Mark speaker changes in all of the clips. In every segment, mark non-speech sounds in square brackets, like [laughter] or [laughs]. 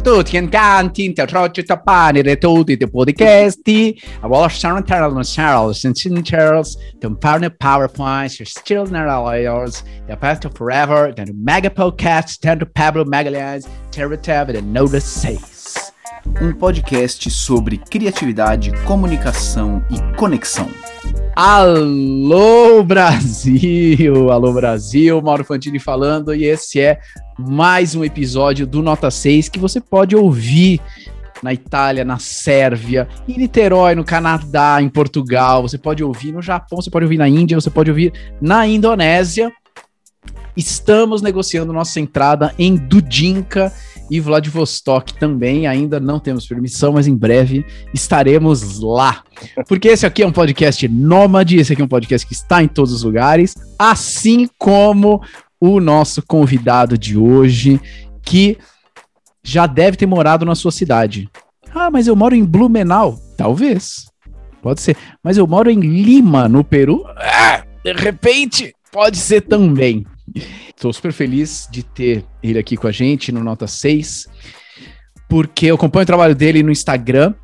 Speaker 1: tutti i cantanti, interroci tappani, tutti i podcast, a Washington Charles, Charles, and Charles, the partner PowerPoint, your still narrators, the past of forever, the mega podcast, tanto Pablo Magalhães, Terra and Notice 6.
Speaker 2: Um podcast sobre criatividade, comunicação e conexão.
Speaker 1: Alô Brasil, alô Brasil, Mauro Fantini falando e esse é mais um episódio do Nota 6 que você pode ouvir na Itália, na Sérvia, em Niterói, no Canadá, em Portugal, você pode ouvir no Japão, você pode ouvir na Índia, você pode ouvir na Indonésia. Estamos negociando nossa entrada em Dudinka e Vladivostok também. Ainda não temos permissão, mas em breve estaremos lá. Porque esse aqui é um podcast nômade, esse aqui é um podcast que está em todos os lugares, assim como o nosso convidado de hoje, que já deve ter morado na sua cidade. Ah, mas eu moro em Blumenau. Talvez. Pode ser. Mas eu moro em Lima, no Peru. Ah, de repente, pode ser também. Estou super feliz de ter ele aqui com a gente no Nota 6, porque eu acompanho o trabalho dele no Instagram.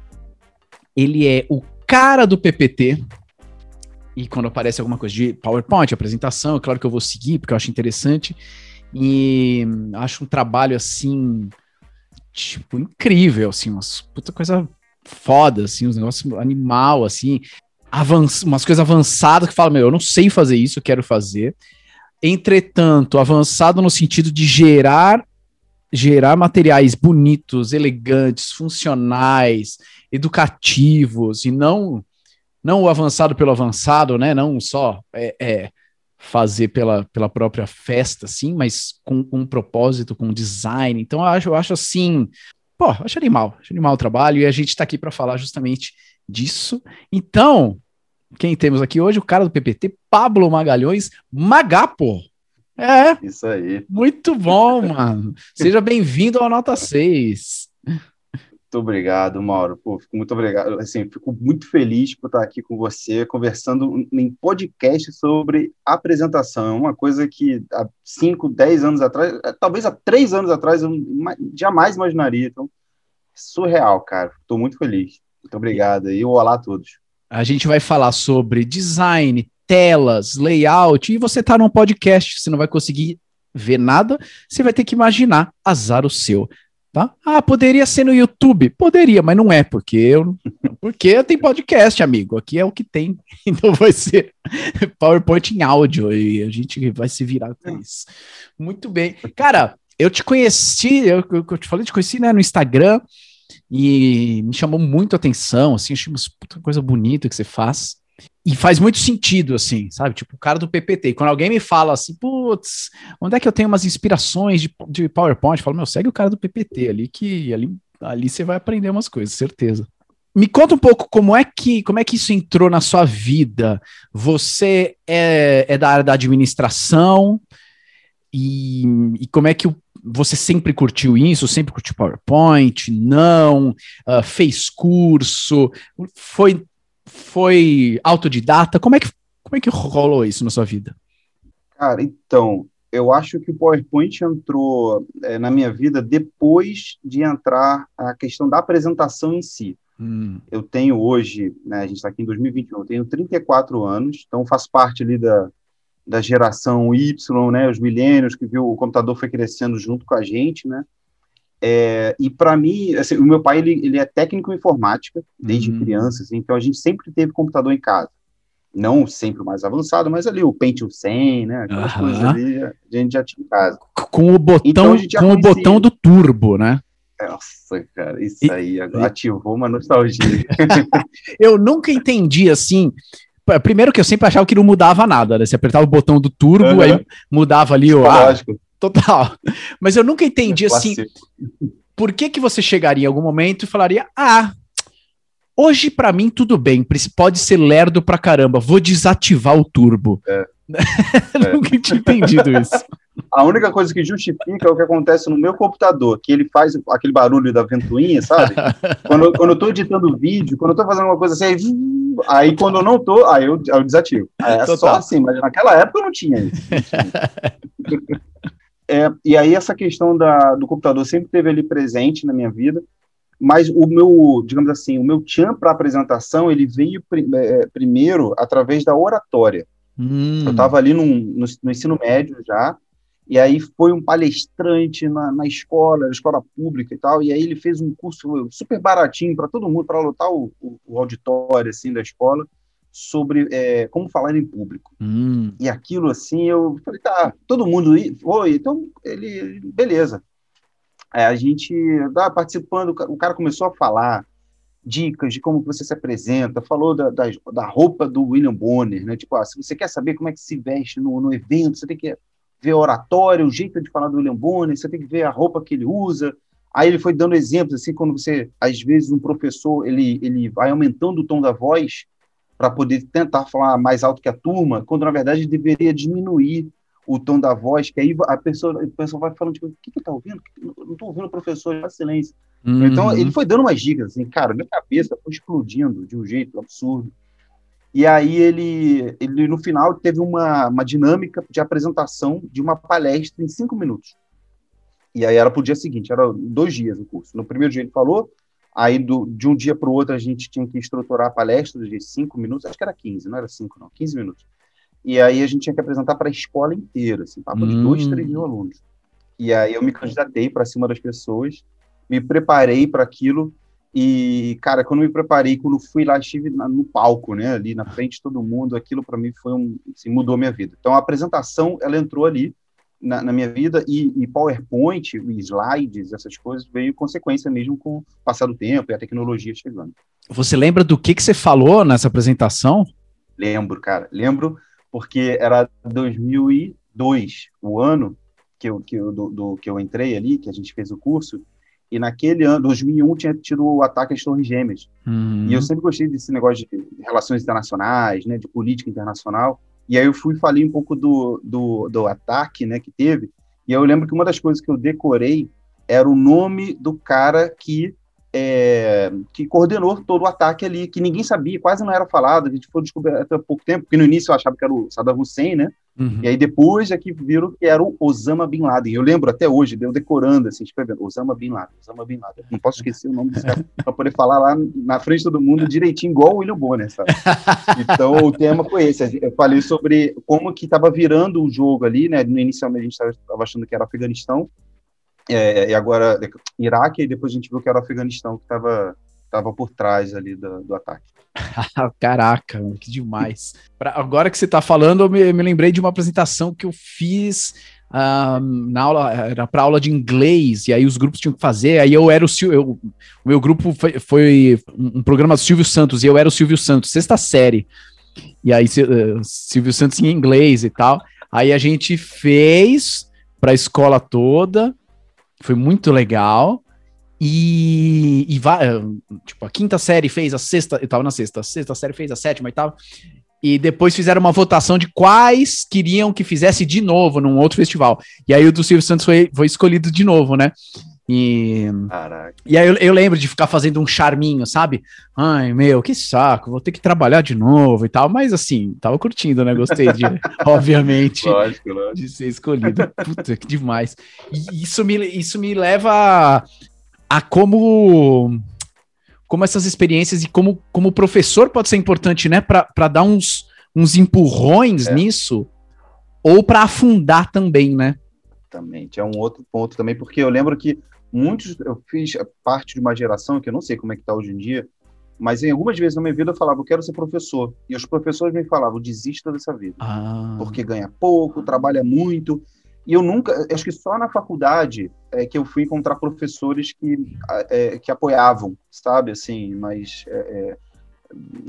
Speaker 1: Ele é o cara do PPT. E quando aparece alguma coisa de PowerPoint, apresentação, é claro que eu vou seguir, porque eu acho interessante. E acho um trabalho assim, tipo, incrível, assim, umas puta coisa foda, assim, uns negócios animal, assim, avanç, umas coisas avançadas que fala, meu, eu não sei fazer isso, eu quero fazer. Entretanto, avançado no sentido de gerar gerar materiais bonitos, elegantes, funcionais, educativos e não não o avançado pelo avançado, né? Não só é, é fazer pela, pela própria festa, assim, mas com, com um propósito, com design. Então, eu acho, eu acho assim, pô, acho animal, acho animal o trabalho e a gente está aqui para falar justamente disso. Então, quem temos aqui hoje? O cara do PPT, Pablo Magalhães, Magapo. É.
Speaker 3: Isso aí.
Speaker 1: Muito bom, [laughs] mano. Seja bem-vindo ao Nota 6.
Speaker 3: Muito obrigado, Mauro. Pô, fico muito obrigado. Assim, fico muito feliz por estar aqui com você, conversando em podcast sobre apresentação. É uma coisa que há 5, 10 anos atrás, é, talvez há 3 anos atrás, eu jamais imaginaria. Então, surreal, cara. Estou muito feliz. Muito obrigado. E olá a todos.
Speaker 1: A gente vai falar sobre design, telas, layout, e você está num podcast, você não vai conseguir ver nada, você vai ter que imaginar, azar o seu. Tá? Ah, poderia ser no YouTube? Poderia, mas não é, porque eu, [laughs] porque tem podcast, amigo. Aqui é o que tem. [laughs] Então vai ser [laughs] PowerPoint em áudio e a gente vai se virar com isso. Muito bem. Cara, eu te conheci, eu, eu te falei, te conheci né, no Instagram e me chamou muito a atenção, assim, achei uma puta coisa bonita que você faz. E faz muito sentido, assim, sabe? Tipo, o cara do PPT. Quando alguém me fala assim, putz, onde é que eu tenho umas inspirações de, de PowerPoint? Eu falo, meu, segue o cara do PPT ali, que ali, ali você vai aprender umas coisas, certeza. Me conta um pouco como é que, como é que isso entrou na sua vida. Você é, é da área da administração e, e como é que o você sempre curtiu isso? Sempre curtiu PowerPoint? Não? Uh, fez curso? Foi, foi autodidata? Como é, que, como é que rolou isso na sua vida?
Speaker 3: Cara, então, eu acho que o PowerPoint entrou é, na minha vida depois de entrar a questão da apresentação em si. Hum. Eu tenho hoje, né, a gente está aqui em 2021, eu tenho 34 anos, então faço parte ali da, da geração Y, né, os milênios, que viu o computador foi crescendo junto com a gente, né, é, e para mim, assim, o meu pai, ele, ele é técnico em informática, desde uhum. criança, assim, então a gente sempre teve computador em casa. Não sempre o mais avançado, mas ali o Pentium 100, né, aquelas uhum. coisas ali, a gente já tinha em casa.
Speaker 1: Com o botão, então, com o botão do turbo, né?
Speaker 3: Nossa, cara, isso e, aí ativou uma nostalgia. [laughs]
Speaker 1: eu nunca entendi, assim, Primeiro que eu sempre achava que não mudava nada, né? Você apertava o botão do turbo, uhum. aí mudava ali o ar. Total. Mas eu nunca entendi é assim. Por que, que você chegaria em algum momento e falaria: Ah, hoje para mim tudo bem, pode ser lerdo pra caramba, vou desativar o turbo. É. [laughs] nunca tinha entendido isso.
Speaker 3: A única coisa que justifica é o que acontece no meu computador, que ele faz aquele barulho da ventoinha, sabe? [laughs] quando, quando eu tô editando vídeo, quando eu tô fazendo uma coisa assim, aí quando eu não tô, aí eu, eu desativo. É Total. só assim, mas naquela época eu não tinha isso. [laughs] É, e aí essa questão da, do computador sempre teve ali presente na minha vida, mas o meu, digamos assim, o meu tchan para apresentação, ele veio é, primeiro através da oratória. Hum. Eu estava ali num, no, no, ensino médio já, e aí foi um palestrante na, na escola, na escola pública e tal, e aí ele fez um curso super baratinho para todo mundo, para lotar o, o, o, auditório assim da escola, sobre é, como falar em público. Hum. E aquilo assim, eu falei, tá, todo mundo foi, então ele, beleza. Aí a gente tá participando, o cara começou a falar dicas de como você se apresenta, falou da, da, da roupa do William Bonner, né? Tipo, ah, se você quer saber como é que se veste no, no evento, você tem que ver a oratória, o jeito de falar do William Bonner, você tem que ver a roupa que ele usa. Aí ele foi dando exemplos, assim, quando você, às vezes, um professor, ele, ele vai aumentando o tom da voz para poder tentar falar mais alto que a turma, quando, na verdade, ele deveria diminuir o tom da voz, que aí a pessoa, a pessoa vai falando, tipo, o que que tá ouvindo? Não estou ouvindo o professor, já silêncio. Uhum. Então, ele foi dando umas dicas, assim, cara, minha cabeça foi explodindo de um jeito absurdo. E aí ele, ele no final, teve uma, uma dinâmica de apresentação de uma palestra em cinco minutos. E aí era para o dia seguinte, era dois dias o curso. No primeiro dia ele falou, aí do, de um dia para o outro a gente tinha que estruturar a palestra de cinco minutos, acho que era 15, não era cinco não, 15 minutos. E aí a gente tinha que apresentar para a escola inteira, assim, papo hum. de dois, hum. três mil alunos. E aí eu me candidatei para cima das pessoas, me preparei para aquilo, e, cara, quando me preparei, quando fui lá, estive no palco, né, ali na frente de todo mundo, aquilo para mim foi um, assim, mudou a minha vida. Então a apresentação, ela entrou ali na, na minha vida, e, e, PowerPoint, slides, essas coisas, veio consequência mesmo com o passar do tempo e a tecnologia chegando.
Speaker 1: Você lembra do que, que você falou nessa apresentação?
Speaker 3: Lembro, cara, lembro porque era 2002, o ano que eu, que eu, do, do, que eu entrei ali, que a gente fez o curso, e naquele ano, 2001, tinha tido o ataque às Torres Gêmeas. Uhum. E eu sempre gostei desse negócio de relações internacionais, né, de política internacional. E aí eu fui e falei um pouco do, do, do ataque né, que teve. E eu lembro que uma das coisas que eu decorei era o nome do cara que é, que coordenou todo o ataque ali, que ninguém sabia, quase não era falado, a gente foi descobrir há pouco tempo, porque no início eu achava que era o Saddam Hussein, né? Uhum. E aí depois é que viram que era o Osama Bin Laden. Eu lembro até hoje, deu decorando, assim, escrevendo Osama Bin Laden, Osama Bin Laden. Não posso esquecer o nome desse cara para poder falar lá na frente de todo mundo direitinho, igual o William Bonner, sabe? Então o tema foi esse. Eu falei sobre como que estava virando o jogo ali, né? No inicialmente a gente estava achando que era Afeganistão, é, e agora Iraque, e depois a gente viu que era o Afeganistão que estava tava por trás ali do, do ataque. [laughs]
Speaker 1: Caraca, que demais. Pra, agora que você está falando, eu me, me, lembrei de uma apresentação que eu fiz uh, na aula, era para aula de inglês, e aí os grupos tinham que fazer, aí eu era o eu, o meu grupo foi, foi um programa do Silvio Santos, e eu era o Silvio Santos, sexta série. E aí, uh, Silvio Santos em inglês e tal. Aí a gente fez para a escola toda, foi muito legal. E, e vai, tipo, a quinta série fez a sexta, eu tava na sexta, a sexta série fez a sétima e tal. E depois fizeram uma votação de quais queriam que fizesse de novo num outro festival. E aí o do Silvio Santos foi, foi escolhido de novo, né? E, Caraca. e aí eu, eu, lembro de ficar fazendo um charminho, sabe? Ai, meu, que saco, vou ter que trabalhar de novo e tal. Mas assim, tava curtindo, né? Gostei de, [laughs] obviamente, lógico, lógico. de ser escolhido. Puta, que demais. E isso me, isso me leva a, a como como essas experiências e como, como professor pode ser importante, né? Para dar uns, uns empurrões é. nisso ou para afundar também, né?
Speaker 3: Exatamente. É um outro ponto também, porque eu lembro que muitos, eu fiz parte de uma geração que eu não sei como é que está hoje em dia, mas em algumas vezes na minha vida eu falava, eu quero ser professor. E os professores me falavam, desista dessa vida. Ah. Porque ganha pouco, trabalha muito. E eu nunca, acho que só na faculdade é que eu fui encontrar professores que, é, que apoiavam, sabe? Assim, mas é, é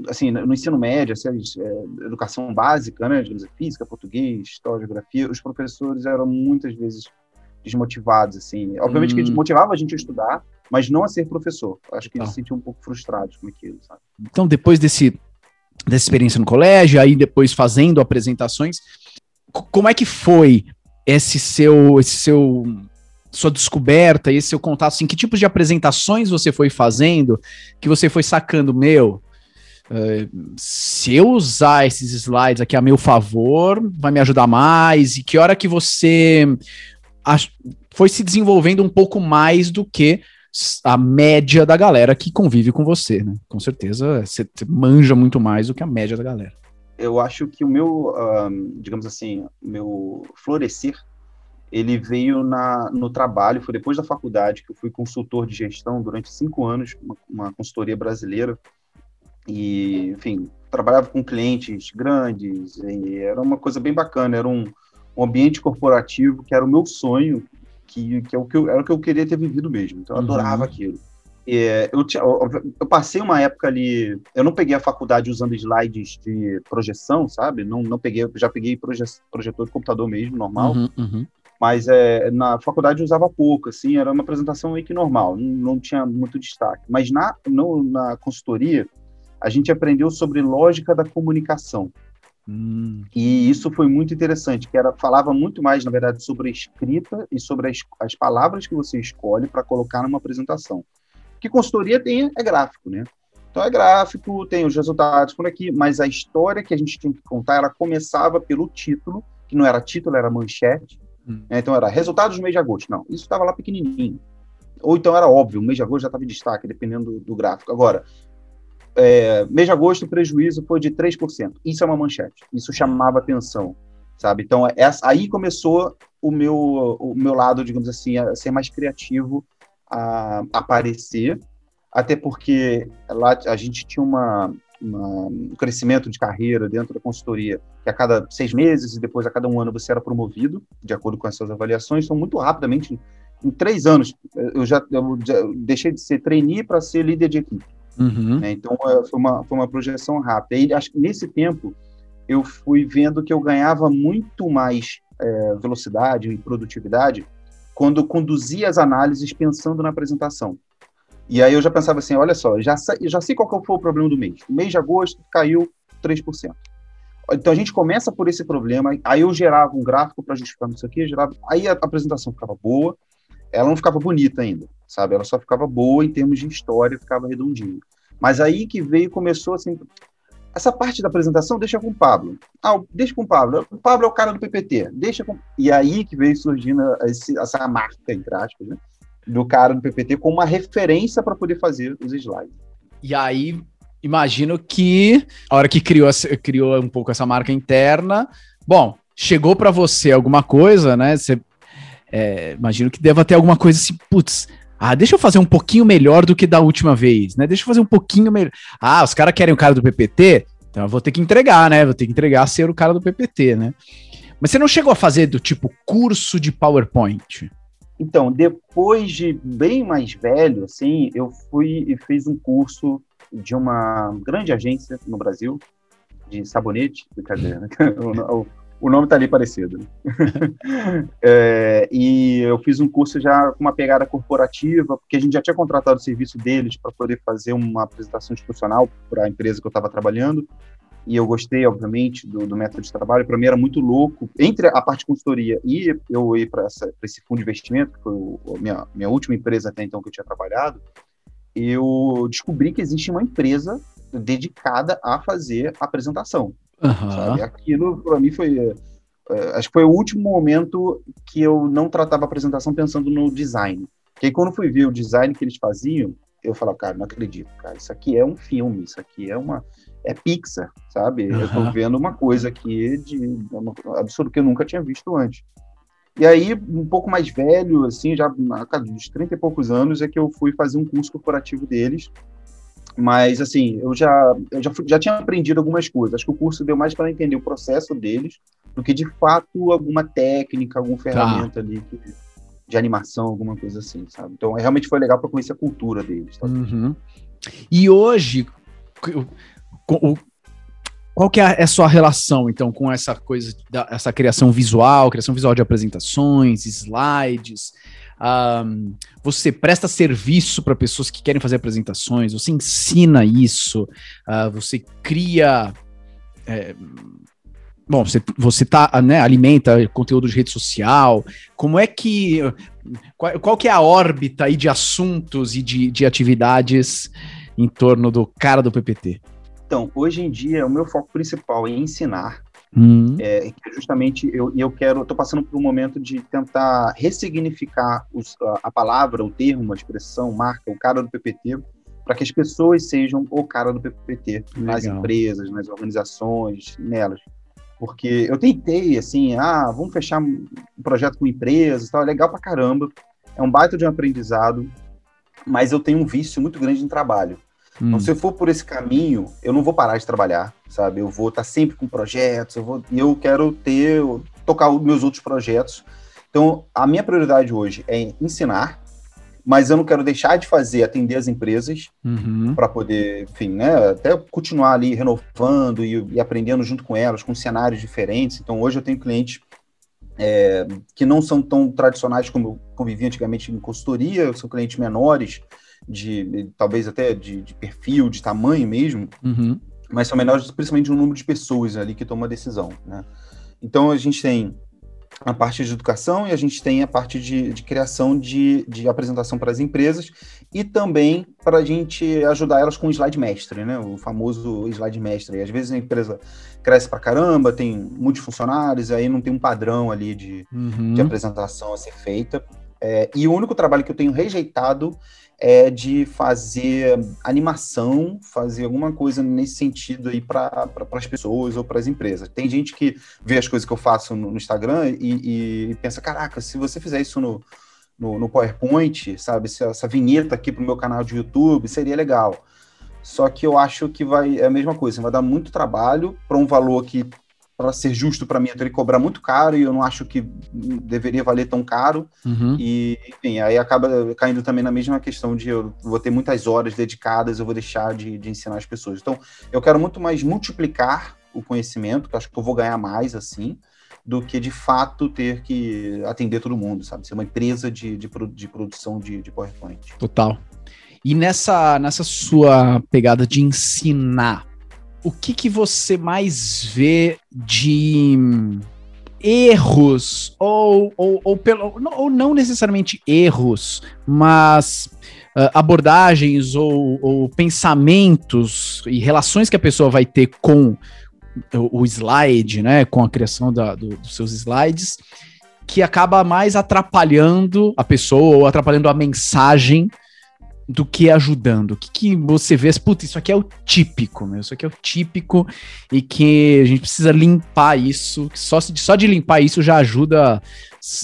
Speaker 3: assim, no ensino médio, assim, é, educação básica, né, física, português, história, geografia, os professores eram muitas vezes desmotivados, assim. Obviamente hum. que eles motivavam a gente a estudar, mas não a ser professor. Acho que eles se sentiam um pouco frustrados com aquilo, sabe?
Speaker 1: Então, depois desse, dessa experiência no colégio, aí depois fazendo apresentações, como é que foi esse seu, esse seu sua descoberta, esse seu contato, assim, que tipos de apresentações você foi fazendo, que você foi sacando, meu, Uh, se eu usar esses slides aqui a meu favor, vai me ajudar mais. E que hora que você foi se desenvolvendo um pouco mais do que a média da galera que convive com você, né? Com certeza você manja muito mais do que a média da galera.
Speaker 3: Eu acho que o meu, digamos assim, meu florescer, ele veio na, no trabalho, foi depois da faculdade que eu fui consultor de gestão durante cinco anos, uma, uma consultoria brasileira, e, enfim, trabalhava com clientes grandes, era uma coisa bem bacana, era um, um ambiente corporativo que era o meu sonho, que, que, é o que eu, era o que eu queria ter vivido mesmo. Então eu uhum. adorava aquilo. É, eu, eu, eu, passei uma época ali, eu não peguei a faculdade usando slides de projeção, sabe? Não, não peguei, já peguei proje, projetor de computador mesmo, normal. Uhum, uhum. Mas é, na faculdade eu usava pouco, assim, era uma apresentação meio que normal, não, não tinha muito destaque. Mas na, no, na consultoria, a gente aprendeu sobre lógica da comunicação. Hum. E isso foi muito interessante, que era falava muito mais, na verdade, sobre a escrita e sobre as, as palavras que você escolhe para colocar numa apresentação. Que consultoria tem é gráfico, né? Então é gráfico, tem os resultados por aqui, mas a história que a gente tinha que contar, ela começava pelo título, que não era título, era manchete. Hum. Né? Então era resultados do mês de agosto. Não, isso estava lá pequenininho. Ou então era óbvio, o mês de agosto já estava em destaque, dependendo do, do gráfico. Agora, é, mês de agosto o prejuízo foi de 3%. Isso é uma manchete. Isso chamava atenção, sabe? Então, essa, aí começou o meu, o meu lado, digamos assim, a ser mais criativo, a, aparecer, até porque lá a gente tinha uma, uma, um crescimento de carreira dentro da consultoria, que a cada seis meses e depois a cada um ano você era promovido, de acordo com as suas avaliações, então muito rapidamente, em três anos, eu já, eu já deixei de ser trainee para ser líder de equipe. Uhum. Né? Então, é, foi uma, foi uma projeção rápida. E acho que nesse tempo, eu fui vendo que eu ganhava muito mais é, velocidade e produtividade quando conduzia as análises pensando na apresentação. E aí eu já pensava assim, olha só, já, já sei qual foi o problema do mês. O mês de agosto caiu 3%. Então a gente começa por esse problema, aí eu gerava um gráfico para justificar isso aqui, gerava, aí a apresentação ficava boa, ela não ficava bonita ainda, sabe? Ela só ficava boa em termos de história, ficava redondinho. Mas aí que veio, começou assim, essa parte da apresentação deixa com o Pablo. Ah, deixa com o Pablo. O Pablo é o cara do PPT. Deixa com... E aí que veio surgindo esse, essa marca, entre aspas, né? do cara do PPT como uma referência para poder fazer os slides.
Speaker 1: E aí, imagino que a hora que criou, criou um pouco essa marca interna, bom, chegou para você alguma coisa, né? Você é, imagino que deva ter alguma coisa assim, putz, ah, deixa eu fazer um pouquinho melhor do que da última vez, né? Deixa eu fazer um pouquinho melhor. Ah, os caras querem o cara do PPT, então eu vou ter que entregar, né? Vou ter que entregar a ser o cara do PPT, né? Mas você não chegou a fazer do tipo curso de PowerPoint?
Speaker 3: Então, depois de bem mais velho, assim, eu fui e fiz um curso de uma grande agência no Brasil de sabonete, brincadeira, né? [laughs] o nome tá ali parecido. Né? [laughs] é, e eu fiz um curso já com uma pegada corporativa, porque a gente já tinha contratado o serviço deles para poder fazer uma apresentação institucional para a empresa que eu estava trabalhando. E eu gostei, obviamente, do, do método de trabalho. Para mim era muito louco. Entre a parte de consultoria e eu ir para esse fundo de investimento, que foi a minha, minha última empresa até então que eu tinha trabalhado, eu descobri que existe uma empresa dedicada a fazer apresentação. Uhum. Aquilo, para mim, foi. É, acho que foi o último momento que eu não tratava a apresentação pensando no design. Porque quando fui ver o design que eles faziam, eu falava, cara, não acredito, cara, isso aqui é um filme, isso aqui é uma. É Pixar, sabe? Uhum. Eu tô vendo uma coisa aqui de uma, absurdo que eu nunca tinha visto antes. E aí, um pouco mais velho, assim, já dos 30 e poucos anos, é que eu fui fazer um curso corporativo deles, mas, assim, eu já, eu já, já tinha aprendido algumas coisas. Acho que o curso deu mais para entender o processo deles do que, de fato, alguma técnica, alguma ferramenta tá. ali que, de animação, alguma coisa assim, sabe? Então, realmente foi legal para conhecer a cultura deles.
Speaker 1: Uhum. E hoje, qual que é a sua relação, então, com essa coisa, da, essa criação visual, criação visual de apresentações, slides, um, você presta serviço para pessoas que querem fazer apresentações, você ensina isso, uh, você cria. É, bom, você, você tá, né, alimenta conteúdo de rede social. Como é que. Qual, qual que é a órbita aí de assuntos e de, de atividades em torno do cara do PPT?
Speaker 3: Então, hoje em dia, o meu foco principal é ensinar Uhum. É, que é justamente eu, eu quero, estou passando por um momento de tentar ressignificar os, a, a, palavra, o termo, a expressão, marca, o cara do PPT, para que as pessoas sejam o cara do PPT Legal. nas empresas, nas organizações, nelas. Porque eu tentei, assim, ah, vamos fechar um projeto com empresas, tal, é legal pra caramba, é um baita de um aprendizado, mas eu tenho um vício muito grande em trabalho. Hum. Então, se eu for por esse caminho, eu não vou parar de trabalhar, sabe? Eu vou estar sempre com projetos, eu vou, e eu quero ter, tocar os meus outros projetos. Então, a minha prioridade hoje é ensinar, mas eu não quero deixar de fazer, atender as empresas, uhum. para poder, enfim, né, até continuar ali renovando e, e, aprendendo junto com elas, com cenários diferentes. Então, hoje eu tenho clientes é, que não são tão tradicionais como eu convivi antigamente em consultoria, são clientes menores, de talvez até de, de perfil, de tamanho mesmo, uhum. mas são menores principalmente no número de pessoas ali que tomam a decisão, né? Então, a gente tem a parte de educação e a gente tem a parte de, de criação de, de apresentação para as empresas e também para a gente ajudar elas com o slide mestre, né? O famoso slide mestre. E às vezes a empresa cresce para caramba, tem muitos funcionários, aí não tem um padrão ali de, uhum. de apresentação a ser feita. É, e o único trabalho que eu tenho rejeitado é de fazer animação, fazer alguma coisa nesse sentido aí para pra, as pessoas ou para as empresas. Tem gente que vê as coisas que eu faço no, no Instagram e, e, pensa, caraca, se você fizer isso no, no, no PowerPoint, sabe, se essa vinheta aqui para o meu canal de YouTube, seria legal. Só que eu acho que vai é a mesma coisa, vai dar muito trabalho para um valor que para ser justo para mim, eu teria que cobrar muito caro e eu não acho que deveria valer tão caro. Uhum. E, enfim, aí acaba caindo também na mesma questão de eu vou ter muitas horas dedicadas, eu vou deixar de, de ensinar as pessoas. Então, eu quero muito mais multiplicar o conhecimento, que eu acho que eu vou ganhar mais assim, do que de fato ter que atender todo mundo, sabe? Ser uma empresa de, de, de produção de, de PowerPoint.
Speaker 1: Total. E nessa, nessa sua pegada de ensinar, o que, que você mais vê de erros, ou, ou, ou, pelo, ou não necessariamente erros, mas uh, abordagens ou, ou, pensamentos e relações que a pessoa vai ter com o, o slide, né, com a criação da, do, dos seus slides, que acaba mais atrapalhando a pessoa ou atrapalhando a mensagem do que ajudando? O que, que você vê? Puta, isso aqui é o típico, meu. Isso aqui é o típico e que a gente precisa limpar isso. Só, só de limpar isso já ajuda,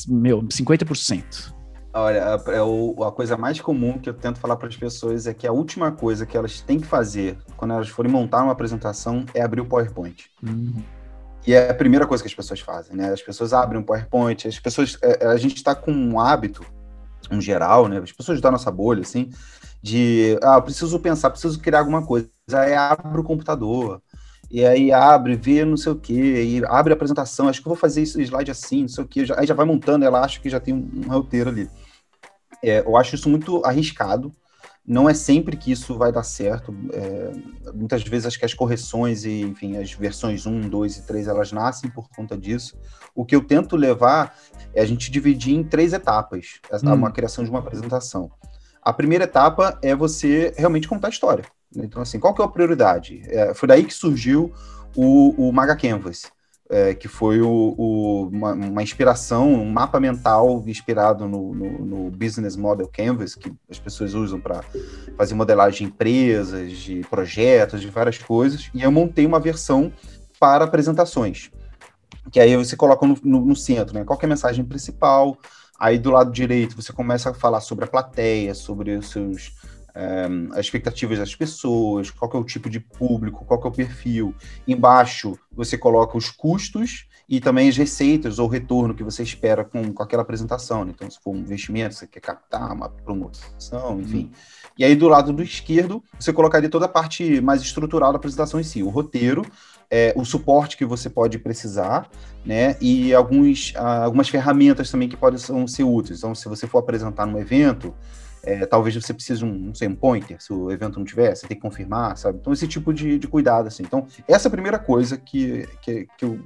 Speaker 1: meu, 50%.
Speaker 3: Olha, é a, a coisa mais comum que eu tento falar para as pessoas é que a última coisa que elas têm que fazer quando elas forem montar uma apresentação é abrir o PowerPoint. Uhum. E é a primeira coisa que as pessoas fazem, né? As pessoas abrem o PowerPoint, as pessoas. É, a gente está com um hábito um geral, né? As pessoas da nossa bolha, assim, de, ah, preciso pensar, preciso criar alguma coisa. Aí abre o computador, e aí abre, vê não sei o que, e abre a apresentação, acho que vou fazer esse slide assim, não sei o que, aí já vai montando, ela acha que já tem um, um roteiro ali. É, eu acho isso muito arriscado, não é sempre que isso vai dar certo. É, muitas vezes acho que as correções e, enfim, as versões 1, 2 e 3, elas nascem por conta disso. O que eu tento levar é a gente dividir em três etapas hum. uma criação de uma apresentação. A primeira etapa é você realmente contar a história. Então, assim, qual que é a prioridade? É, foi daí que surgiu o, o Maga Canvas é, que foi o, o, uma, uma, inspiração, um mapa mental inspirado no, no, no, Business Model Canvas, que as pessoas usam para fazer modelagem de empresas, de projetos, de várias coisas, e eu montei uma versão para apresentações, que aí você coloca no, no centro, né? Qual é a mensagem principal, aí do lado direito você começa a falar sobre a plateia, sobre os seus as expectativas das pessoas, qual é o tipo de público, qual é o perfil. Embaixo você coloca os custos e também as receitas ou retorno que você espera com, com aquela apresentação. Né? Então, se for um investimento, você quer captar uma promoção, enfim. Uhum. E aí, do lado do esquerdo, você colocaria toda a parte mais estrutural da apresentação em si, o roteiro, é, o suporte que você pode precisar, né? E alguns, algumas ferramentas também que podem ser úteis. Então, se você for apresentar num evento, é, talvez você precise de um, não sei, um pointer, se o evento não tiver, você tem que confirmar, sabe? Então, esse tipo de, de cuidado, assim. Então, essa é a primeira coisa que, que, que eu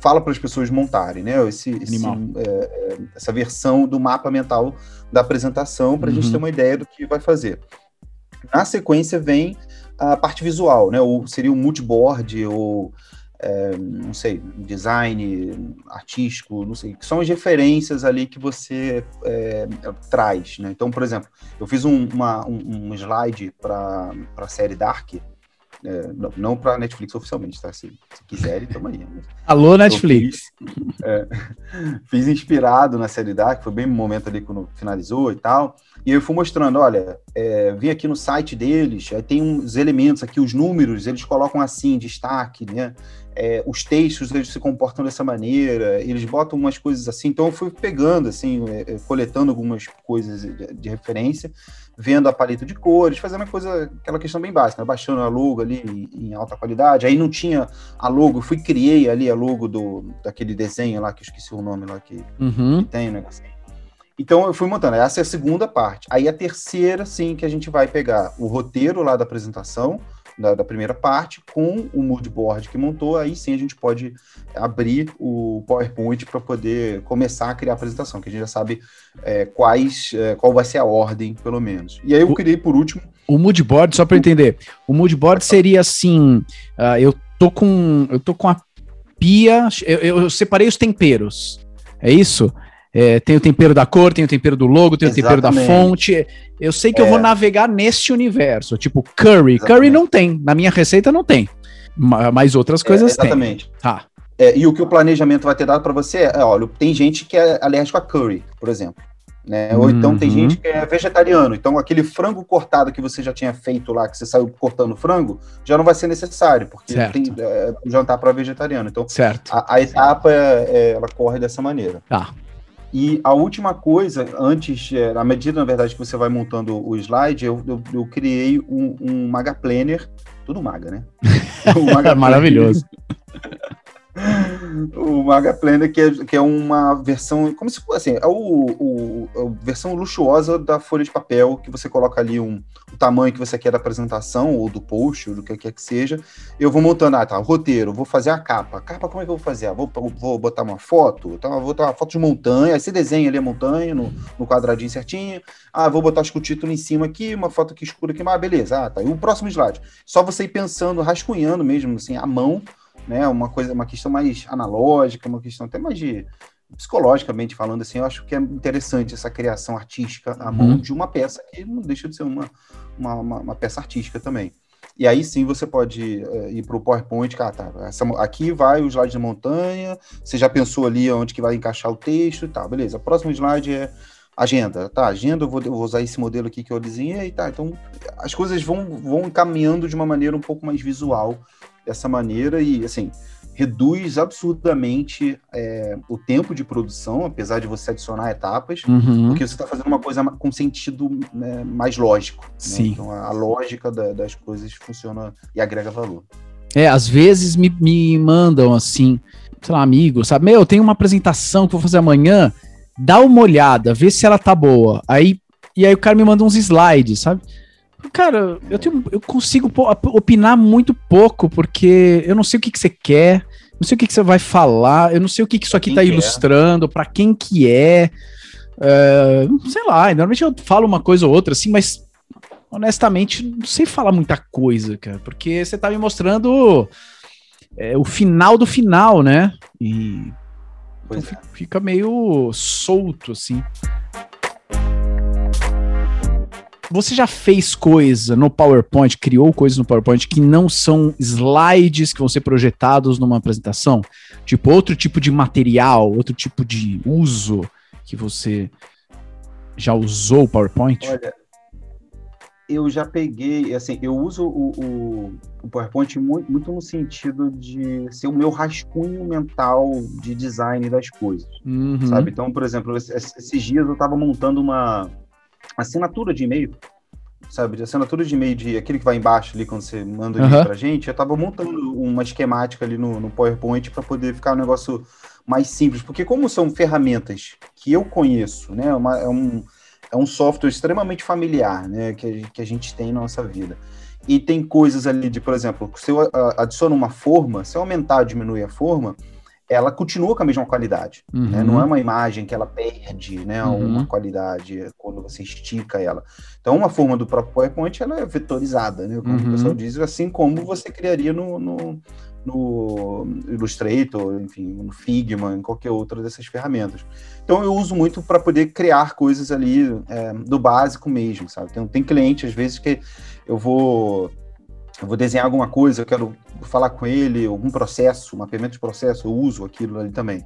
Speaker 3: falo para as pessoas montarem, né? Esse, esse é, é, essa versão do mapa mental da apresentação para a uhum. gente ter uma ideia do que vai fazer. Na sequência vem a parte visual, né? Ou seria um moodboard ou é, não sei, design artístico, não sei, que são as referências ali que você é, traz, né? Então, por exemplo, eu fiz um, uma, um, um slide para a série Dark, é, não, não para Netflix oficialmente, tá? Se, se quiserem, tamo aí. Né? [laughs]
Speaker 1: Alô, Netflix!
Speaker 3: Fiz, é, [laughs] fiz, inspirado na série Dark, foi bem no momento ali quando finalizou e tal. E eu fui mostrando, olha, é, vim aqui no site deles, aí tem uns elementos aqui, os números, eles colocam assim, destaque, né? É, os textos eles se comportam dessa maneira, eles botam umas coisas assim. Então eu fui pegando, assim, é, é, coletando algumas coisas de, de, referência, vendo a paleta de cores, fazendo uma coisa, aquela questão bem básica, né? baixando a logo ali em, em, alta qualidade. Aí não tinha a logo, fui criei ali a logo do daquele desenho lá que eu esqueci o nome lá que, uhum. que tem, né? Então eu fui montando. Essa é a segunda parte. Aí a terceira, sim, que a gente vai pegar o roteiro lá da apresentação da, da, primeira parte, com o mood board que montou, aí sim a gente pode abrir o PowerPoint para poder começar a criar a apresentação, que a gente já sabe é, quais, é, qual vai ser a ordem, pelo menos. E aí eu criei por último.
Speaker 1: O mood board, só para entender, o mood board seria assim: uh, eu tô com. Eu tô com a pia, eu, eu separei os temperos. É isso? É, tem o tempero da cor, tem o tempero do logo, tem Exatamente. o tempero da fonte. Eu sei que é. eu vou é. navegar neste universo. Tipo, curry. Exatamente. Curry não tem. Na minha receita não tem. Mas outras é, coisas
Speaker 3: é, exatamente.
Speaker 1: tem. Tá.
Speaker 3: É, e o que o planejamento vai ter dado para você é, olha, tem gente que é alérgico a curry, por exemplo. Né? Ou então tem uhum. gente que é vegetariano. Então, aquele frango cortado que você já tinha feito lá, que você saiu cortando frango, já não vai ser necessário, porque certo. tem é, jantar para vegetariano. Então,
Speaker 1: certo.
Speaker 3: A, a etapa é, ela corre dessa maneira.
Speaker 1: Tá.
Speaker 3: E a última coisa, antes, é, à medida, na verdade, que você vai montando o slide, eu, eu, eu criei um, um Maga Planner, tudo Maga, né? [laughs]
Speaker 1: Um Maga Maravilhoso.
Speaker 3: O Maga Planner, que é, que é uma versão, como se fosse assim, é o, o, a versão luxuosa da folha de papel, que você coloca ali um, o tamanho que você quer da apresentação, ou do post, ou do que quer que seja. Eu vou montando, ah, tá, roteiro, vou fazer a capa. A capa, como é que eu vou fazer? Ah, vou, vou botar uma foto, tá, vou botar uma foto de montanha, aí você desenha ali a montanha no, no quadradinho certinho. Ah, vou botar acho que o título em cima aqui, uma foto aqui escura aqui, mas beleza, ah, tá. E o próximo slide. Só você ir pensando, rascunhando mesmo, assim, à mão, né? Uma coisa, uma questão mais analógica, uma questão até mais de psicologicamente falando assim, eu acho que é interessante essa criação artística à mão uhum. de uma peça que não deixa de ser uma, uma, uma, uma peça artística também. E aí sim você pode é, ir para o PowerPoint, cara, tá, essa, aqui vai o slide de montanha, você já pensou ali onde que vai encaixar o texto e tal, beleza. Próximo slide é agenda, tá, agenda, eu vou, eu vou usar esse modelo aqui que eu desenhei, tá, então as coisas vão, vão caminhando de uma maneira um pouco mais visual dessa maneira e, assim, reduz absurdamente é, o tempo de produção, apesar de você adicionar etapas, uhum. porque você está fazendo uma coisa com sentido né, mais lógico. Né?
Speaker 1: Sim. Né?
Speaker 3: Então, a, a lógica da, das coisas funciona e agrega valor.
Speaker 1: É, às vezes me, me mandam assim, sei lá, amigos, sabe? Meu, eu tenho uma apresentação que vou fazer amanhã, dá uma olhada, vê se ela tá boa. Aí, e aí o cara me manda uns slides, sabe? Cara, eu, tenho, eu consigo opinar muito pouco, porque eu não sei o que, que você quer, não sei o que, que você vai falar, eu não sei o que, que isso aqui está ilustrando, é. para quem que é. Uh, sei lá, normalmente eu falo uma coisa ou outra, assim, mas honestamente não sei falar muita coisa, cara, porque você tá me mostrando é, o final do final, né? E então, é. fica meio solto, assim. Você já fez coisa no PowerPoint, criou coisas no PowerPoint que não são slides que vão ser projetados numa apresentação? Tipo, outro tipo de material, outro tipo de uso que você já usou o PowerPoint? Olha,
Speaker 3: eu já peguei, assim, eu uso o, o, o, PowerPoint muito, muito no sentido de ser o meu rascunho mental de design das coisas, uhum. sabe? Então, por exemplo, esses dias eu estava montando uma, assinatura de e-mail, sabe? De assinatura de e-mail, de aquele que vai embaixo ali quando você manda o e-mail uhum. pra gente, eu tava montando uma esquemática ali no, no PowerPoint para poder ficar um negócio mais simples, porque como são ferramentas que eu conheço, né? Uma, é, um, é um software extremamente familiar, né? Que, que a gente tem na nossa vida. E tem coisas ali de, por exemplo, se eu adiciono uma forma, se eu aumentar, diminuir a forma, ela continua com a mesma qualidade. Uhum. Né? Não é uma imagem que ela perde né, uhum. uma qualidade quando você estica ela. Então, uma forma do próprio PowerPoint ela é vetorizada, né? como uhum. o pessoal diz, assim como você criaria no, no, no Illustrator, enfim, no Figma, em qualquer outra dessas ferramentas. Então, eu uso muito para poder criar coisas ali é, do básico mesmo, sabe? Tem, tem cliente, às vezes, que eu vou eu vou desenhar alguma coisa, eu quero falar com ele, algum processo, mapeamento de processo, eu uso aquilo ali também.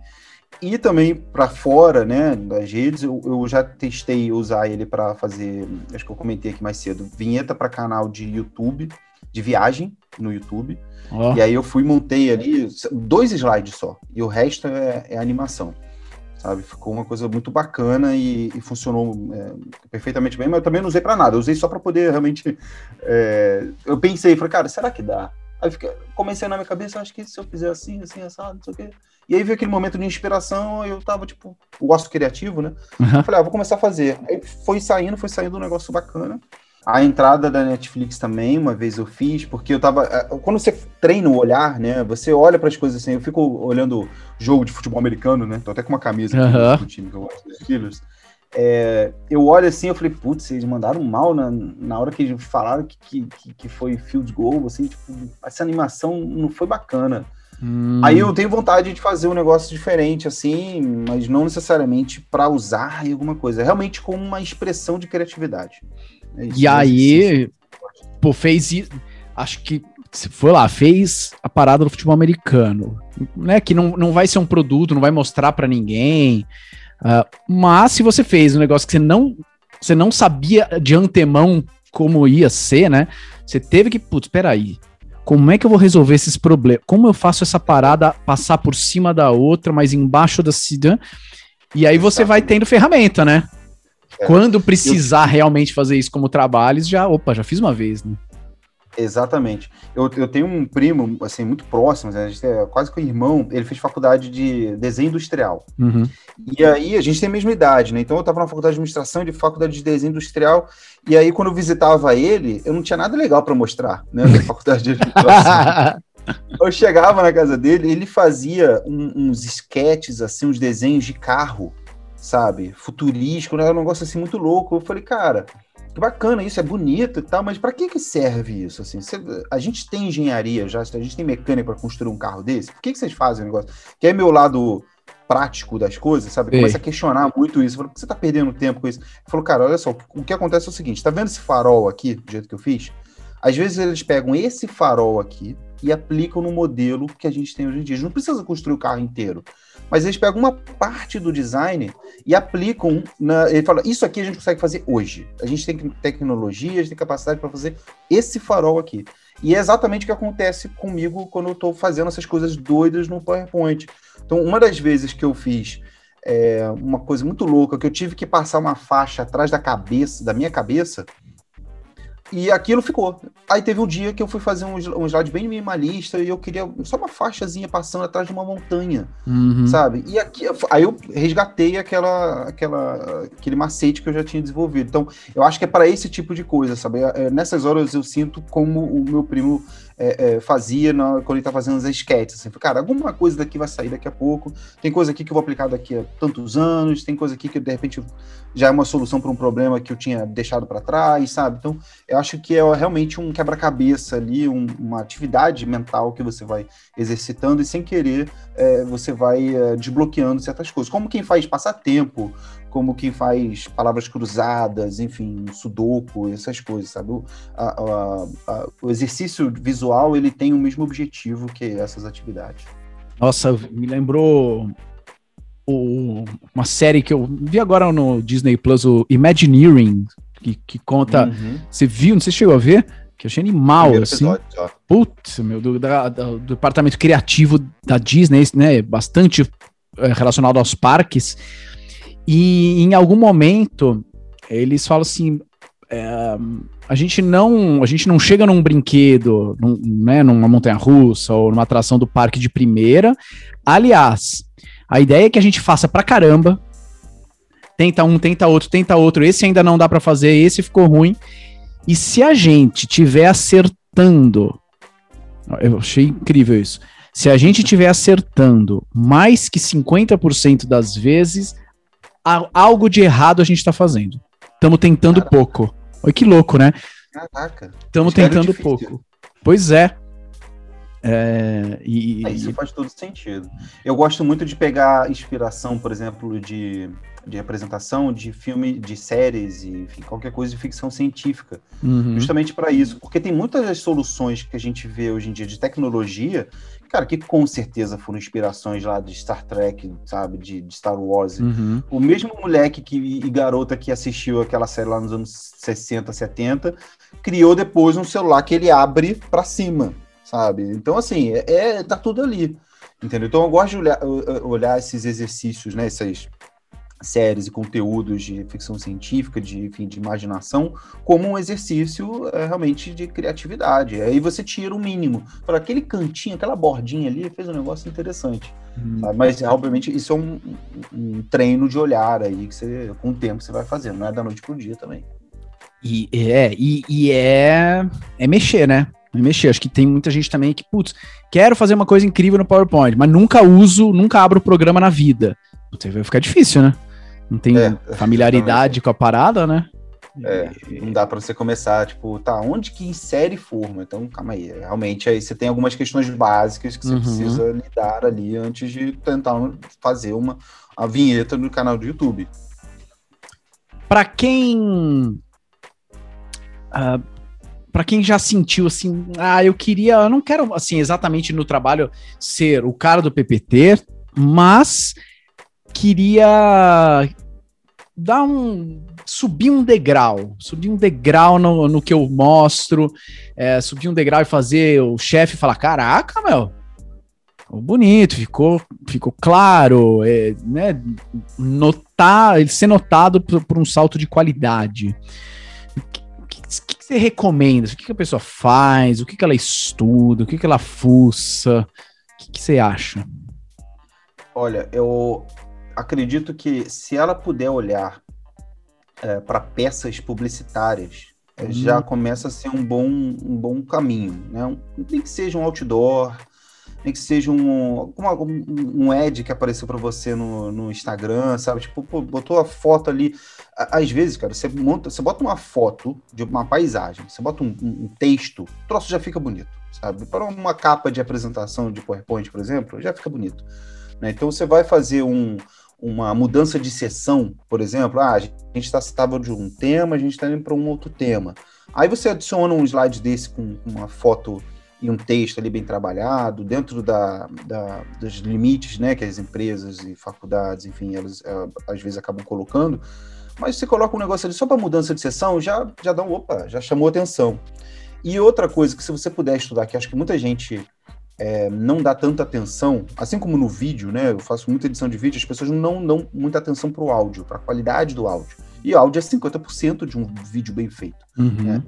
Speaker 3: E também para fora, né, das redes, eu, eu já testei usar ele para fazer, acho que eu comentei aqui mais cedo, vinheta para canal de YouTube, de viagem no YouTube. Oh. E aí eu fui montei ali dois slides só, e o resto é, é animação sabe? Ficou uma coisa muito bacana e, e funcionou é, perfeitamente bem, mas eu também não usei para nada, eu usei só para poder realmente. É, eu pensei, falei, cara, será que dá? Aí fiquei, comecei na minha cabeça, acho que se eu fizer assim, assim, assado, não sei o quê. E aí veio aquele momento de inspiração, eu tava, tipo, gosto criativo, né? Uhum. Falei, ah, vou começar a fazer. Aí foi saindo, foi saindo um negócio bacana. A entrada da Netflix também, uma vez eu fiz, porque eu tava. Quando você treina o olhar, né? Você olha para as coisas assim. Eu fico olhando jogo de futebol americano, né? Tô até com uma camisa uhum. do time que eu gosto dos Steelers. É, eu olho assim, eu falei, putz, eles mandaram mal na, na hora que eles falaram que, que, que foi field goal, assim, tipo, essa animação não foi bacana. Hum. Aí eu tenho vontade de fazer um negócio diferente, assim, mas não necessariamente para usar em alguma coisa, realmente com uma expressão de criatividade.
Speaker 1: É e aí, pô, fez isso. Acho que se foi lá, fez a parada do futebol americano, né? Que não, não vai ser um produto, não vai mostrar para ninguém. Uh, mas se você fez um negócio que você não, você não sabia de antemão como ia ser, né? Você teve que, putz, peraí. Como é que eu vou resolver esses problemas? Como eu faço essa parada passar por cima da outra, mas embaixo da cidade? E aí você vai tendo ferramenta, né? É. Quando precisar eu... realmente fazer isso como trabalho, já, opa, já fiz uma vez, né?
Speaker 3: Exatamente. Eu, eu tenho um primo, assim, muito próximo, né? a gente é quase que um irmão, ele fez faculdade de desenho industrial. Uhum. E aí, a gente tem a mesma idade, né? Então, eu estava na faculdade de administração e de faculdade de desenho industrial, e aí, quando eu visitava ele, eu não tinha nada legal para mostrar, né, na [laughs] faculdade de administração. eu chegava na casa dele, ele fazia um, uns esquetes, assim, uns desenhos de carro, sabe? Futurístico, né? Um negócio assim muito louco. Eu falei, cara, que bacana isso, é bonito e tal, mas para que que serve isso? Assim, Cê, a gente tem engenharia já, a gente tem mecânica para construir um carro desse, por que, que vocês fazem o negócio? Que é meu lado prático das coisas, sabe? Começa a questionar muito isso. Falei, por que você tá perdendo tempo com isso? Ele falou, cara, olha só, o que acontece é o seguinte, tá vendo esse farol aqui, do jeito que eu fiz? Às vezes eles pegam esse farol aqui e aplicam no modelo que a gente tem hoje em dia. Gente não precisa construir o carro inteiro mas eles pegam uma parte do design e aplicam. Na, ele fala: Isso aqui a gente consegue fazer hoje. A gente tem tecnologia, a gente tem capacidade para fazer esse farol aqui. E é exatamente o que acontece comigo quando eu estou fazendo essas coisas doidas no PowerPoint. Então, uma das vezes que eu fiz é, uma coisa muito louca, que eu tive que passar uma faixa atrás da cabeça, da minha cabeça, e aquilo ficou. Aí teve um dia que eu fui fazer um, um slide bem minimalista e eu queria só uma faixazinha passando atrás de uma montanha, uhum. sabe? E aqui, aí eu resgatei aquela, aquela, aquele macete que eu já tinha desenvolvido. Então, eu acho que é para esse tipo de coisa, sabe? É, nessas horas eu sinto como o meu primo é, é, fazia na, quando ele tá fazendo as sketches. Assim, cara, alguma coisa daqui vai sair daqui a pouco, tem coisa aqui que eu vou aplicar daqui a tantos anos, tem coisa aqui que de repente já é uma solução para um problema que eu tinha deixado para trás, sabe? Então, eu acho que é realmente um quebra-cabeça ali, um, uma atividade mental que você vai exercitando e sem querer é, você vai é, desbloqueando certas coisas. Como quem faz passatempo, como quem faz palavras cruzadas, enfim, sudoku, essas coisas, sabe? O, a, a, o exercício visual, ele tem o mesmo objetivo que essas atividades.
Speaker 1: Nossa, me lembrou o, uma série que eu vi agora no Disney Plus, o Imagineering, que, que conta. Uhum. Você viu? Não sei se chegou a ver? Que eu achei animal, assim. Putz, meu, do, da, do, departamento criativo da Disney, né? Bastante é, relacionado aos parques. E em algum momento eles falam assim: é, a gente não a gente não chega num brinquedo, num, né, numa montanha russa ou numa atração do parque de primeira. Aliás, a ideia é que a gente faça pra caramba. Tenta um, tenta outro, tenta outro. Esse ainda não dá para fazer, esse ficou ruim. E se a gente tiver acertando, eu achei incrível isso. Se a gente estiver acertando mais que 50% das vezes, algo de errado a gente está fazendo. Estamos tentando Caraca. pouco. Olha que louco, né? Caraca. Estamos tentando pouco. Pois é.
Speaker 3: É, e, é, isso faz todo sentido. Eu gosto muito de pegar inspiração, por exemplo, de, de apresentação de filme, de séries e enfim, qualquer coisa de ficção científica. Uhum. Justamente para isso. Porque tem muitas das soluções que a gente vê hoje em dia de tecnologia, cara, que com certeza foram inspirações lá de Star Trek, sabe, de, de Star Wars. Uhum. O mesmo moleque que, e garota que assistiu aquela série lá nos anos 60, 70, criou depois um celular que ele abre para cima sabe? Então, assim, é, é, tá tudo ali, entendeu? Então, eu gosto de olhar, olhar esses exercícios, né, essas séries e conteúdos de ficção científica, de, enfim, de imaginação, como um exercício é, realmente de criatividade. Aí você tira o mínimo. Para aquele cantinho, aquela bordinha ali, fez um negócio interessante. Hum. Mas, obviamente, isso é um, um, treino de olhar aí, que você, com o tempo você vai fazendo, não é da noite pro dia também.
Speaker 1: E é, e, e é, é mexer, né? me mexer. Acho que tem muita gente também que, putz, quero fazer uma coisa incrível no PowerPoint, mas nunca uso, nunca abro o programa na vida. Putz, vai ficar difícil, né? Não tem é, familiaridade com a parada, né?
Speaker 3: É, não dá para você começar, tipo, tá, onde que insere forma? Então, calma aí. Realmente, aí você tem algumas questões básicas que você uhum. precisa lidar ali antes de tentar fazer uma a vinheta no canal do YouTube.
Speaker 1: Para quem uh, para quem já sentiu assim, ah, eu queria, eu não quero assim exatamente no trabalho ser o cara do PPT, mas queria dar um subir um degrau, subir um degrau no, no que eu mostro, é, subir um degrau e fazer o chefe falar, caraca, meu, ficou bonito, ficou, ficou claro, é, né, notar, ele ser notado por, por um salto de qualidade que, que você recomenda? O que, que, a pessoa faz? O que, ela estuda? O que, ela fuça? O que você acha?
Speaker 3: Olha, eu acredito que se ela puder olhar é, para peças publicitárias, hum. já começa a ser um bom, um bom caminho. Né? Nem que seja um outdoor, nem que seja um, uma, um ad que apareceu para você no, no Instagram, sabe? Tipo, pô, botou a foto ali. Às vezes, cara, você monta, você bota uma foto de uma paisagem, você bota um, um texto, o troço já fica bonito, sabe? Para uma capa de apresentação de PowerPoint, por exemplo, já fica bonito. Né? Então você vai fazer um, uma mudança de sessão, por exemplo, ah, a gente está estava de um tema, a gente está indo para um outro tema. Aí você adiciona um slide desse com uma foto e um texto ali bem trabalhado, dentro da, da, dos limites né, que as empresas e faculdades, enfim, elas uh, às vezes acabam colocando, mas você coloca um negócio ali só para mudança de sessão, já, já dá um opa, já chamou atenção. E outra coisa que se você puder estudar, que acho que muita gente é, não dá tanta atenção, assim como no vídeo, né? Eu faço muita edição de vídeo, as pessoas não dão muita atenção para o áudio, para a qualidade do áudio. E o áudio é 50% de um vídeo bem feito. Uhum. Né?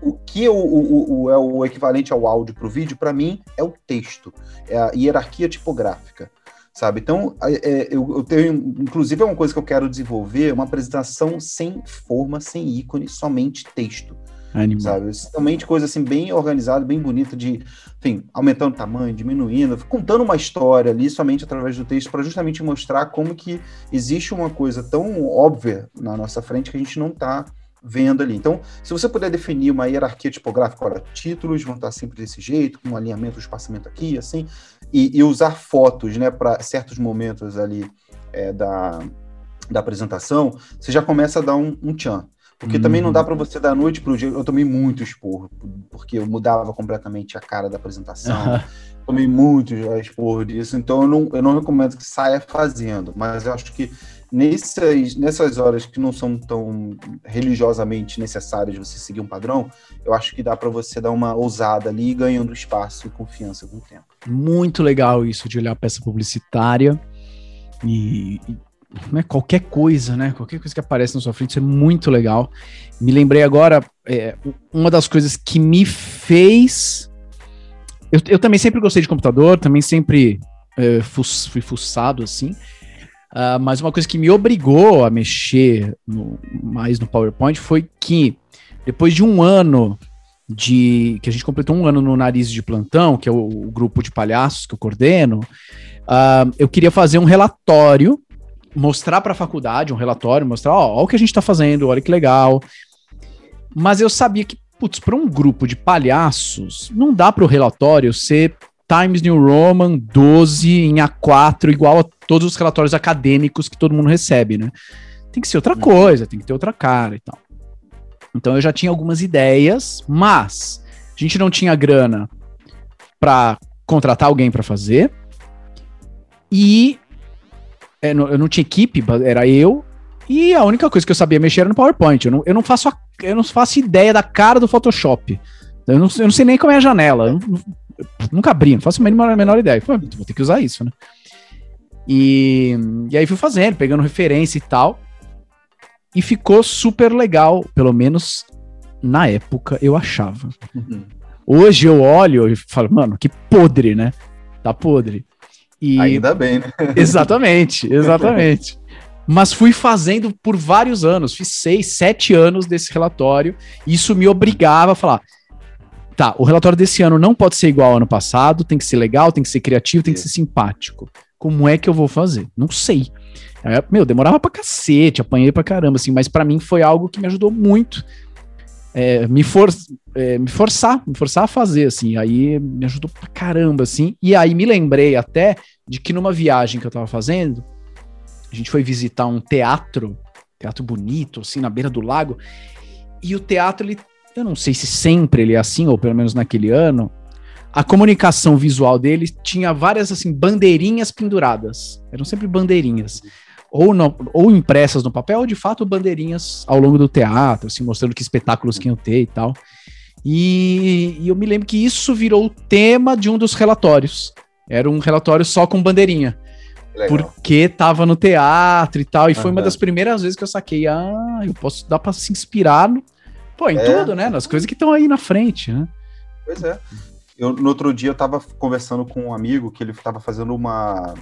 Speaker 3: o que o, o, o, é o equivalente ao áudio para o vídeo, para mim, é o texto, é a hierarquia tipográfica, sabe? Então, é, eu, eu, tenho, inclusive, é uma coisa que eu quero desenvolver, uma apresentação sem forma, sem ícone, somente texto. Animal. Sabe? Somente coisa assim, bem organizada, bem bonita, de, enfim, aumentando o tamanho, diminuindo, contando uma história ali somente através do texto, para justamente mostrar como que existe uma coisa tão óbvia na nossa frente que a gente não está vendo ali. Então, se você puder definir uma hierarquia tipográfica, olha, títulos vão estar sempre desse jeito, com um alinhamento, um espaçamento aqui, assim, e, e usar fotos, né, para certos momentos ali é, da, da apresentação, você já começa a dar um, um tchan. Porque uhum. também não dá uhum. para você da noite para o dia. Eu tomei muito esporro, porque eu mudava completamente a cara da apresentação. tomei muito esporro disso, então eu não, eu não recomendo que saia fazendo, mas eu acho que nessas, nessas horas que não são tão religiosamente necessárias você seguir um padrão, eu acho que dá para você dar uma ousada ali, ganhando espaço e confiança com o tempo.
Speaker 1: Muito legal isso de olhar a peça publicitária e, e né, qualquer coisa, né? Qualquer coisa que aparece na sua frente, isso é muito legal. Me lembrei agora, é, uma das coisas que me fez. Eu, eu também sempre gostei de computador, também sempre é, fui fuçado assim. Uh, mas uma coisa que me obrigou a mexer no, mais no PowerPoint foi que depois de um ano de que a gente completou um ano no Nariz de Plantão, que é o, o grupo de palhaços que eu coordeno, uh, eu queria fazer um relatório, mostrar para a faculdade um relatório, mostrar, ó, ó, o que a gente está fazendo, olha que legal. Mas eu sabia que, putz, para um grupo de palhaços, não dá para o relatório ser Times New Roman 12 em A4, igual a todos os relatórios acadêmicos que todo mundo recebe, né? Tem que ser outra uhum. coisa, tem que ter outra cara e tal. Então eu já tinha algumas ideias, mas a gente não tinha grana para contratar alguém para fazer. E é, eu não tinha equipe, era eu. E a única coisa que eu sabia mexer era no PowerPoint. Eu não, eu não, faço, a, eu não faço ideia da cara do Photoshop. Eu não, eu não sei nem como é a janela. Eu, eu, nunca abri, não faço a menor, a menor ideia. Pô, vou ter que usar isso, né? E, e aí fui fazendo, pegando referência e tal. E ficou super legal, pelo menos na época eu achava. Uhum. Hoje eu olho e falo, mano, que podre, né? Tá podre.
Speaker 3: E... Ainda bem, né?
Speaker 1: Exatamente, [laughs] exatamente. Mas fui fazendo por vários anos, fiz seis, sete anos desse relatório, e isso me obrigava a falar: tá, o relatório desse ano não pode ser igual ao ano passado, tem que ser legal, tem que ser criativo, tem que ser simpático. Como é que eu vou fazer? Não sei. Meu, demorava pra cacete, apanhei pra caramba, assim, mas para mim foi algo que me ajudou muito. É, me, for, é, me forçar, me forçar a fazer, assim, aí me ajudou pra caramba, assim, e aí me lembrei até de que numa viagem que eu tava fazendo, a gente foi visitar um teatro, teatro bonito, assim, na beira do lago, e o teatro, ele, eu não sei se sempre ele é assim, ou pelo menos naquele ano, a comunicação visual dele tinha várias, assim, bandeirinhas penduradas, eram sempre bandeirinhas ou, no, ou impressas no papel, ou de fato bandeirinhas ao longo do teatro, assim, mostrando que espetáculos que iam ter e tal. E, e, eu me lembro que isso virou o tema de um dos relatórios. Era um relatório só com bandeirinha. Legal. Porque tava no teatro e tal. E uhum. foi uma das primeiras vezes que eu saquei. Ah, eu posso dar pra se inspirar no, pô, em é. tudo, né? Nas coisas que estão aí na frente, né?
Speaker 3: Pois é. Eu, no outro dia eu tava conversando com um amigo que ele tava fazendo uma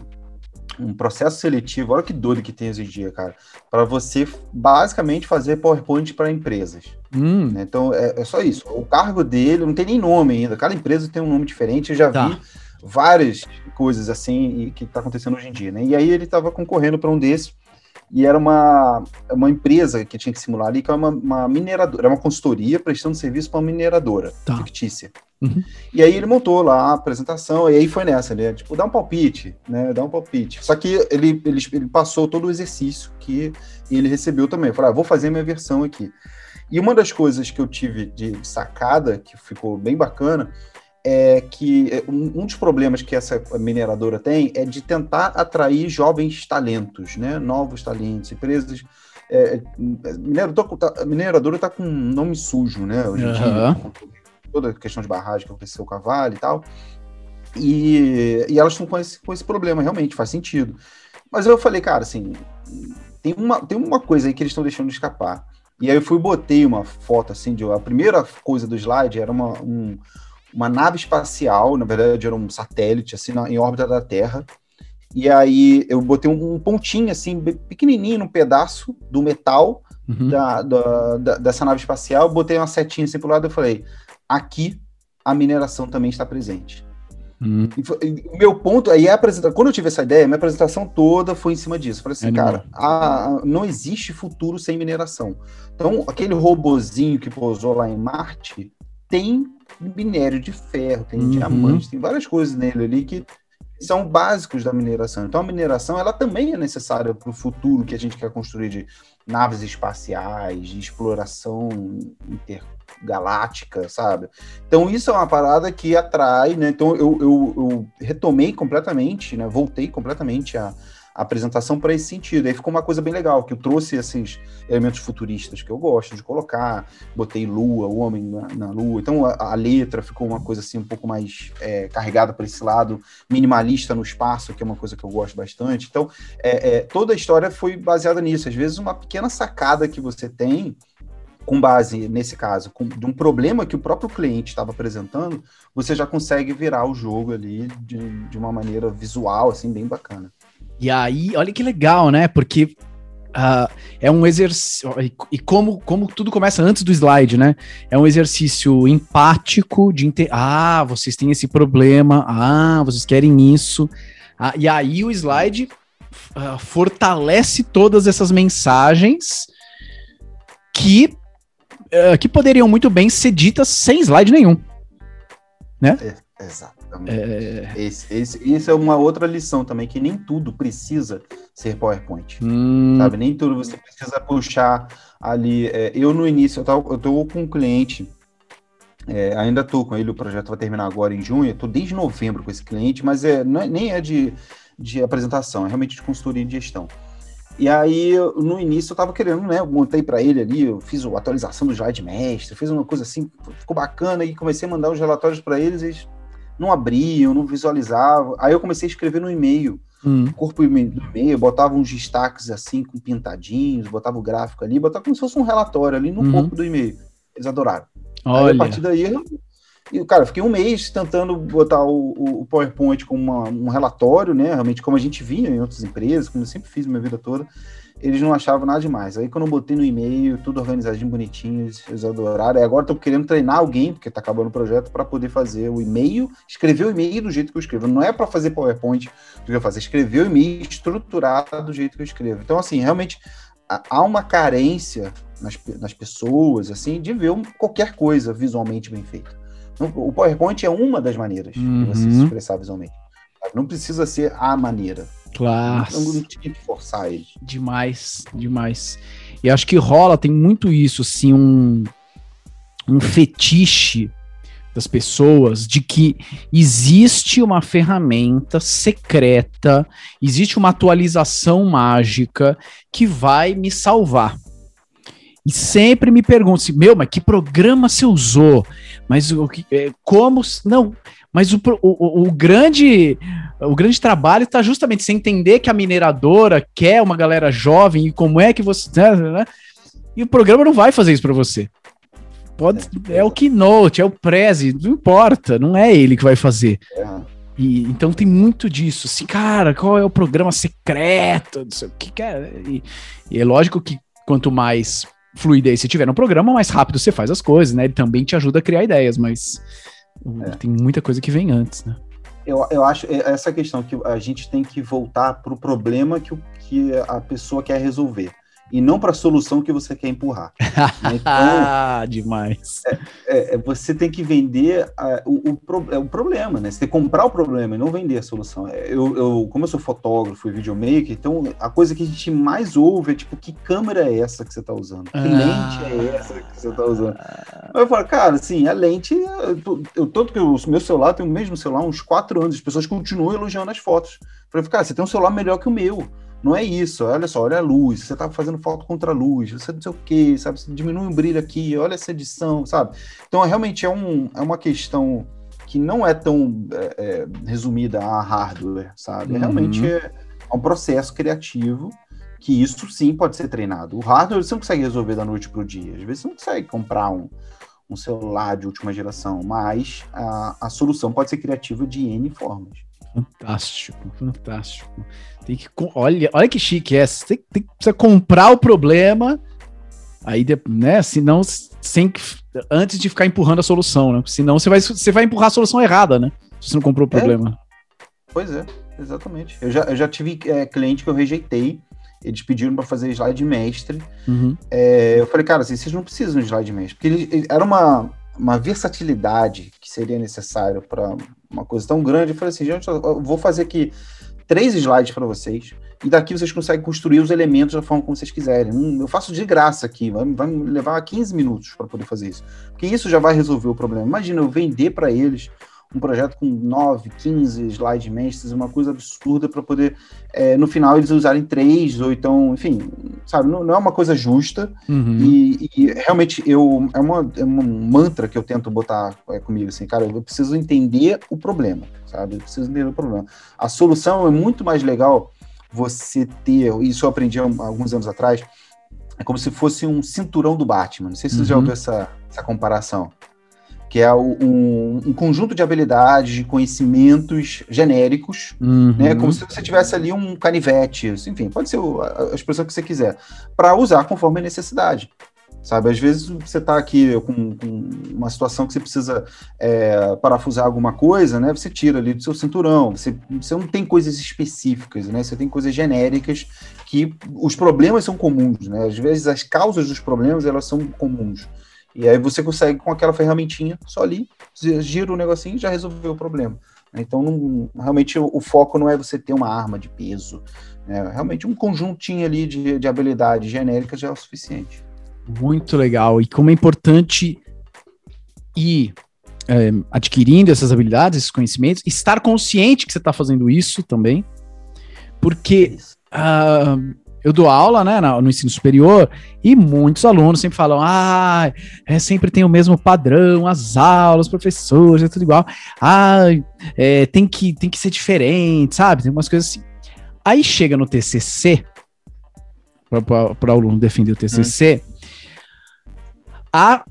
Speaker 3: um processo seletivo, olha que doido que tem hoje em dia, cara, para você basicamente fazer PowerPoint para empresas. Hum. Né? Então é, é, só isso. O cargo dele não tem nem nome ainda. Cada empresa tem um nome diferente. Eu já tá. vi várias coisas assim que está acontecendo hoje em dia, né? E aí ele estava concorrendo para um desses e era uma, uma empresa que tinha que simular ali, que é uma, uma mineradora, era uma consultoria prestando serviço para uma mineradora tá. fictícia. Uhum. E aí ele montou lá a apresentação, e aí foi nessa, né? Tipo, dá um palpite, né? Dá um palpite. Só que ele, ele, ele passou todo o exercício que ele recebeu também. Eu falei, ah, vou fazer a minha versão aqui. E uma das coisas que eu tive de sacada, que ficou bem bacana, é que é, um, um, dos problemas que essa mineradora tem é de tentar atrair jovens talentos, né? novos talentos, empresas. É, é mineradora, a mineradora está com um nome sujo, né? Hoje em uhum. dia, toda a questão de barragem que aconteceu com a Vale e tal. E, e elas estão com esse, com esse problema, realmente, faz sentido. Mas eu falei, cara, assim, tem uma, tem uma coisa aí que eles estão deixando de escapar. E aí eu fui botei uma foto assim de a primeira coisa do slide era uma, um, uma nave espacial, na verdade era um satélite, assim, na, em órbita da Terra. E aí eu botei um, um pontinho, assim, pequenininho, num pedaço do metal uhum. da, da, da, dessa nave espacial, botei uma setinha assim pro lado e falei, aqui a mineração também está presente. Uhum. o meu ponto, aí a apresentação, quando eu tive essa ideia, minha apresentação toda foi em cima disso. Eu falei assim, é cara, a, a, não existe futuro sem mineração. Então, aquele robozinho que pousou lá em Marte tem minério de ferro, tem uhum. diamante, tem várias coisas nele ali que são básicos da mineração. Então a mineração ela também é necessária para o futuro que a gente quer construir de naves espaciais, de exploração intergaláctica, sabe? Então isso é uma parada que atrai, né? Então eu, eu, eu retomei completamente, né? Voltei completamente a apresentação para esse sentido. Aí ficou uma coisa bem legal, que eu trouxe esses elementos futuristas que eu gosto de colocar, botei lua, o homem na, na lua. Então a, a, letra ficou uma coisa assim um pouco mais é, carregada para esse lado minimalista no espaço, que é uma coisa que eu gosto bastante. Então é, é, toda a história foi baseada nisso. Às vezes uma pequena sacada que você tem com base, nesse caso, com, de um problema que o próprio cliente estava apresentando, você já consegue virar o jogo ali de, de uma maneira visual, assim, bem bacana.
Speaker 1: E aí, olha que legal, né? Porque Uh, é um exercício. E como, como tudo começa antes do slide, né? É um exercício empático de. Inter... Ah, vocês têm esse problema. Ah, vocês querem isso. Ah, e aí o slide uh, fortalece todas essas mensagens que, uh, que poderiam muito bem ser ditas sem slide nenhum. Né?
Speaker 3: É, exatamente. É... Esse, esse, isso é uma outra lição também, que nem tudo precisa ser PowerPoint. Hum. Sabe? Nem tudo você precisa puxar ali. É, eu no início, eu, tava, eu tô com um cliente. É, ainda estou com ele, o projeto vai terminar agora em junho. Estou desde novembro com esse cliente, mas é, é, nem é de, de apresentação, é realmente de consultoria de gestão. E aí, no início, eu estava querendo, né? Eu montei para ele ali, eu fiz a atualização do slide mestre, fiz uma coisa assim, ficou bacana, e comecei a mandar os relatórios para eles, eles não abriam, não visualizavam. Aí eu comecei a escrever no e-mail. Hum. Corpo do e-mail, botava uns destaques assim, com pintadinhos, botava o gráfico ali, botava como se fosse um relatório ali no uhum. corpo do e-mail. Eles adoraram. Olha. Aí, a partir daí, e, cara, fiquei um mês tentando botar o, o PowerPoint como uma, um relatório, né? Realmente, como a gente via em outras empresas, como eu sempre fiz minha vida toda, eles não achavam nada demais. Aí, quando eu botei no e-mail, tudo organizadinho, bonitinho, eles adoraram. E agora estou querendo treinar alguém, porque está acabando o projeto, para poder fazer o e-mail, escrever o e-mail do jeito que eu escrevo. Não é para fazer PowerPoint do que eu faço, é escrever o e-mail estruturado do jeito que eu escrevo. Então, assim, realmente há uma carência nas, nas pessoas, assim, de ver qualquer coisa visualmente bem feita. O PowerPoint é uma das maneiras uhum. de você se uhum. expressar visualmente. Não precisa ser a maneira.
Speaker 1: Claro.
Speaker 3: Não, não tinha que forçar ele.
Speaker 1: Demais, demais. E acho que rola, tem muito isso, assim, um, um fetiche das pessoas de que existe uma ferramenta secreta, existe uma atualização mágica que vai me salvar. E sempre me perguntam assim, meu, mas que programa você usou? Mas o que, é, como? Não, mas o, o, o, grande o grande trabalho está justamente sem entender que a mineradora quer uma galera jovem e como é que você. Né, né? E o programa não vai fazer isso para você. Pode, é, é o Keynote, é o Prezi, não importa, não é ele que vai fazer. É. E, então tem muito disso, assim, cara, qual é o programa secreto, não sei o que, que é. E, e é lógico que quanto mais fluidez você tiver no programa, mais rápido você faz as coisas, né? Ele também te ajuda a criar ideias, mas é. tem muita coisa que vem antes, né?
Speaker 3: Eu, eu acho é, essa questão que a gente tem que voltar para o problema que, que a pessoa quer resolver e não para a solução que você quer empurrar. [laughs]
Speaker 1: Então, Demais.
Speaker 3: É, é, é, você tem que vender a, o, o, é o, problema, né? Você tem que comprar o problema e não vender a solução. É, eu, eu, como eu sou fotógrafo e videomaker, então a coisa que a gente mais ouve é tipo, que câmera é essa que você está usando? Que ah. lente é essa que você está usando? eu falo, cara, assim, a lente, eu, eu, todo que o meu celular tem o mesmo celular há uns quatro anos, as pessoas continuam elogiando as fotos. Eu falei, cara, você tem um celular melhor que o meu. Não é isso, olha só, olha a luz, você tá fazendo foto contra a luz, você não sei o que, sabe? Você diminui o brilho aqui, olha essa edição, sabe? Então, realmente é, um, é uma questão que não é tão é, é, resumida a hardware, sabe? Uhum. Realmente é, é um processo criativo que isso sim pode ser treinado. O hardware você não consegue resolver da noite para o dia. Às vezes você não consegue comprar um, um celular de última geração, mas a, a solução pode ser criativa de N formas.
Speaker 1: Fantástico, fantástico. Tem que, olha, olha que chique é. Você tem, tem, precisa comprar o problema, aí, né? Senão, sem, antes de ficar empurrando a solução, né? Senão você vai, você vai empurrar a solução errada, né? Se você não comprou o é. problema.
Speaker 3: Pois é, exatamente. Eu já, eu já tive é, cliente que eu rejeitei. Eles pediram para fazer slide mestre. Uhum. É, eu falei, cara, assim, vocês não precisam de slide mestre, porque ele, ele, era uma, uma versatilidade que seria necessário para uma coisa tão grande. Eu falei assim, gente, eu vou fazer aqui três slides para vocês e daqui vocês conseguem construir os elementos da forma como vocês quiserem. Hum, eu faço de graça aqui, vai, vai me levar 15 minutos para poder fazer isso. Porque isso já vai resolver o problema. Imagina eu vender para eles um projeto com 9, 15 slide mestres, uma coisa absurda para poder, é, no final, eles usarem três, ou então, enfim, sabe, não, não é uma coisa justa. Uhum. E, e, realmente eu é, uma, é um mantra que eu tento botar é, comigo, assim, cara, eu preciso entender o problema, sabe? Eu preciso entender o problema. A solução é muito mais legal você ter, isso eu aprendi há alguns anos atrás, é como se fosse um cinturão do Batman. Não sei se você uhum. já ouviu essa, essa comparação que é um, um, conjunto de habilidades, de conhecimentos genéricos, uhum. né, como se você tivesse ali um canivete, enfim, pode ser a expressão que você quiser, para usar conforme a necessidade. Sabe, às vezes você está aqui com, com, uma situação que você precisa é, parafusar alguma coisa, né? Você tira ali do seu cinturão, você, você não tem coisas específicas, né? Você tem coisas genéricas que os problemas são comuns, né? Às vezes as causas dos problemas elas são comuns. E aí você consegue com aquela ferramentinha só ali, gira o negocinho e já resolveu o problema. Então, não, realmente o, o, foco não é você ter uma arma de peso. Né? Realmente um conjuntinho ali de, de habilidades genéricas já é o suficiente.
Speaker 1: Muito legal. E como é importante ir é, adquirindo essas habilidades, esses conhecimentos, estar consciente que você está fazendo isso também. Porque uh, eu dou aula né, no ensino superior e muitos alunos sempre falam: ah, é, sempre tem o mesmo padrão, as aulas, professores, é tudo igual. Ah, é, tem, que, tem que ser diferente, sabe? Tem umas coisas assim. Aí chega no TCC, para o aluno defender o TCC, hum. a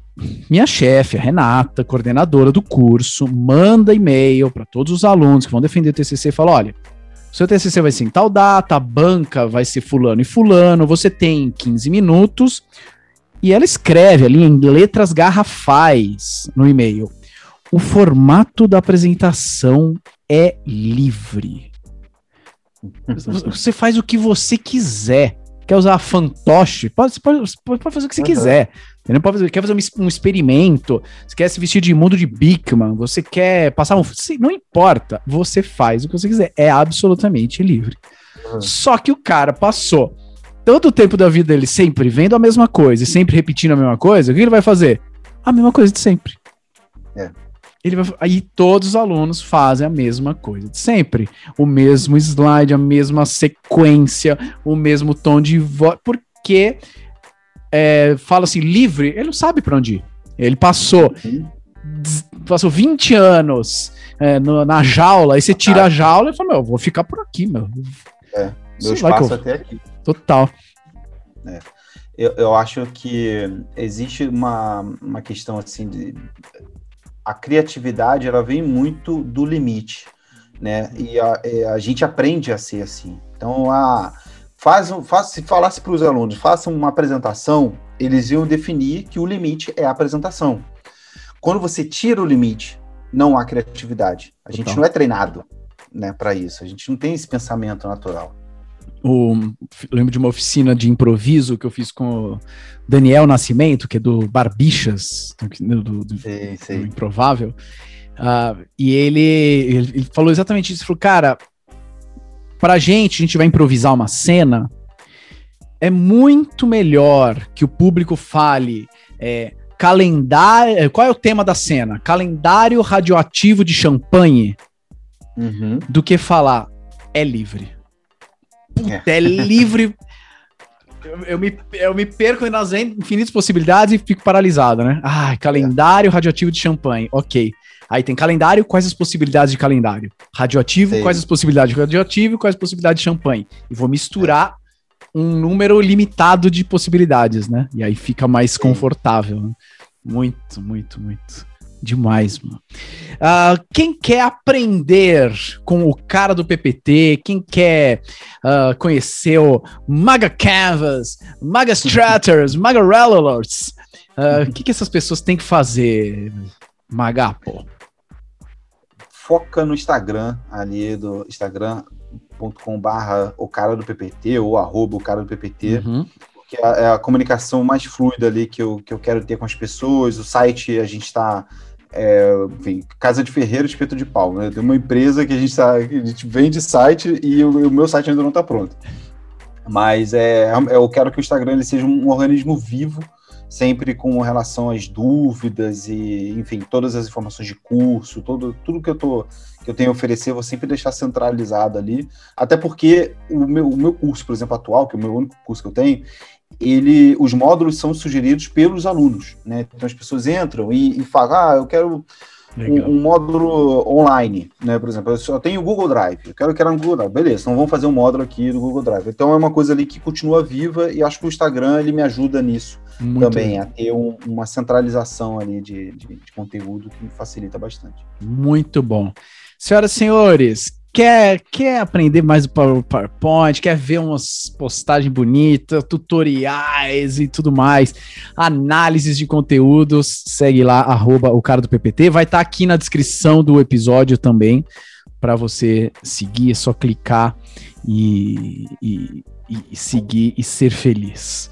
Speaker 1: minha chefe, a Renata, coordenadora do curso, manda e-mail para todos os alunos que vão defender o TCC e fala: olha seu TCC vai ser em tal data, a banca vai ser fulano e fulano, você tem 15 minutos. E ela escreve ali em letras garrafais no e-mail. O formato da apresentação é livre. Você faz o que você quiser. Quer usar fantoche? Pode, pode, pode fazer o que você quiser. Não pode fazer, quer fazer um, um, experimento, você quer se vestir de mundo de Bigman, você quer passar um. Não importa, você faz o que você quiser. É absolutamente livre. Uhum. Só que o cara passou todo o tempo da vida dele sempre vendo a mesma coisa e sempre repetindo a mesma coisa, o que ele vai fazer? A mesma coisa de sempre. É. Ele vai, aí todos os alunos fazem a mesma coisa de sempre. O mesmo slide, a mesma sequência, o mesmo tom de voz. Porque é, fala assim, livre, ele não sabe para onde ir. Ele passou, passou 20 anos é, no, na jaula, aí você tira a jaula e fala, meu, eu vou ficar por aqui, meu.
Speaker 3: É, meu espaço eu... até aqui.
Speaker 1: Total.
Speaker 3: É. Eu, eu acho que existe uma, uma questão assim de a criatividade ela vem muito do limite, né? E a, é, a gente aprende a ser assim. Então a Faz, faz, se falasse para os alunos, façam uma apresentação, eles iam definir que o limite é a apresentação. Quando você tira o limite, não há criatividade. A gente não é treinado né, para isso. A gente não tem esse pensamento natural.
Speaker 1: O, lembro de uma oficina de improviso que eu fiz com o Daniel Nascimento, que é do Barbixas, do, do, do, sei, sei. do Improvável. Uh, e ele, ele, falou exatamente isso. Ele falou, cara, pra gente, a gente vai improvisar uma cena, é muito melhor que o público fale é, calendário. É, qual é o tema da cena? Calendário radioativo de champanhe. Uhum. Do que falar é livre. Puta, é, é livre. [laughs] Eu, eu, me, eu me perco nas infinitas possibilidades e fico paralisado, né? Ah, calendário radioativo de champanhe. Ok. Aí tem calendário, quais as possibilidades de calendário? Radioativo, Sim. quais as possibilidades de radioativo, quais as possibilidades de champanhe? E vou misturar é. um número limitado de possibilidades, né? E aí fica mais Sim. confortável. Né? Muito, muito, muito. Demais, mano. Uh, quem quer aprender com o cara do PPT, quem quer uh, conhecer o Maga Canvas, Maga Stratters, Maga Relolors, ah, o que, que essas pessoas têm que fazer, Magapo?
Speaker 3: Foca no Instagram, ali do instagram.com barra o cara do PPT ou arroba o cara do PPT, uhum. que é, é a comunicação mais fluida ali que eu, que eu quero ter com as pessoas. O site a gente está é, enfim, Casa de Ferreiro, espeto de pau, né? Tem uma empresa que a gente, tá, a gente vende site e o, o meu site ainda não está pronto. Mas é, eu quero que o Instagram ele seja um organismo vivo sempre com relação às dúvidas e, enfim, todas as informações de curso, todo, tudo que eu, tô, que eu tenho a oferecer, eu vou sempre deixar centralizado ali, até porque o meu, o meu curso, por exemplo, atual, que é o meu único curso que eu tenho, ele, os módulos são sugeridos pelos alunos, né? Então as pessoas entram e, e falam, ah, eu quero um, um, módulo online, né? Por exemplo, eu só tenho o Google Drive, eu quero criar um Google Drive. Beleza, então vamos fazer um módulo aqui do Google Drive. Então é uma coisa ali que continua viva e acho que o Instagram ele me ajuda nisso Muito também, bem. a ter um, uma centralização ali de, de, de conteúdo que me facilita bastante.
Speaker 1: Muito bom. Senhoras e senhores, quer, quer aprender mais o PowerPoint, quer ver umas postagens bonitas, tutoriais e tudo mais, análises de conteúdos, segue lá, arroba o cara do PPT. Vai estar tá aqui na descrição do episódio também, para você seguir, é só clicar e, e, e seguir e ser feliz.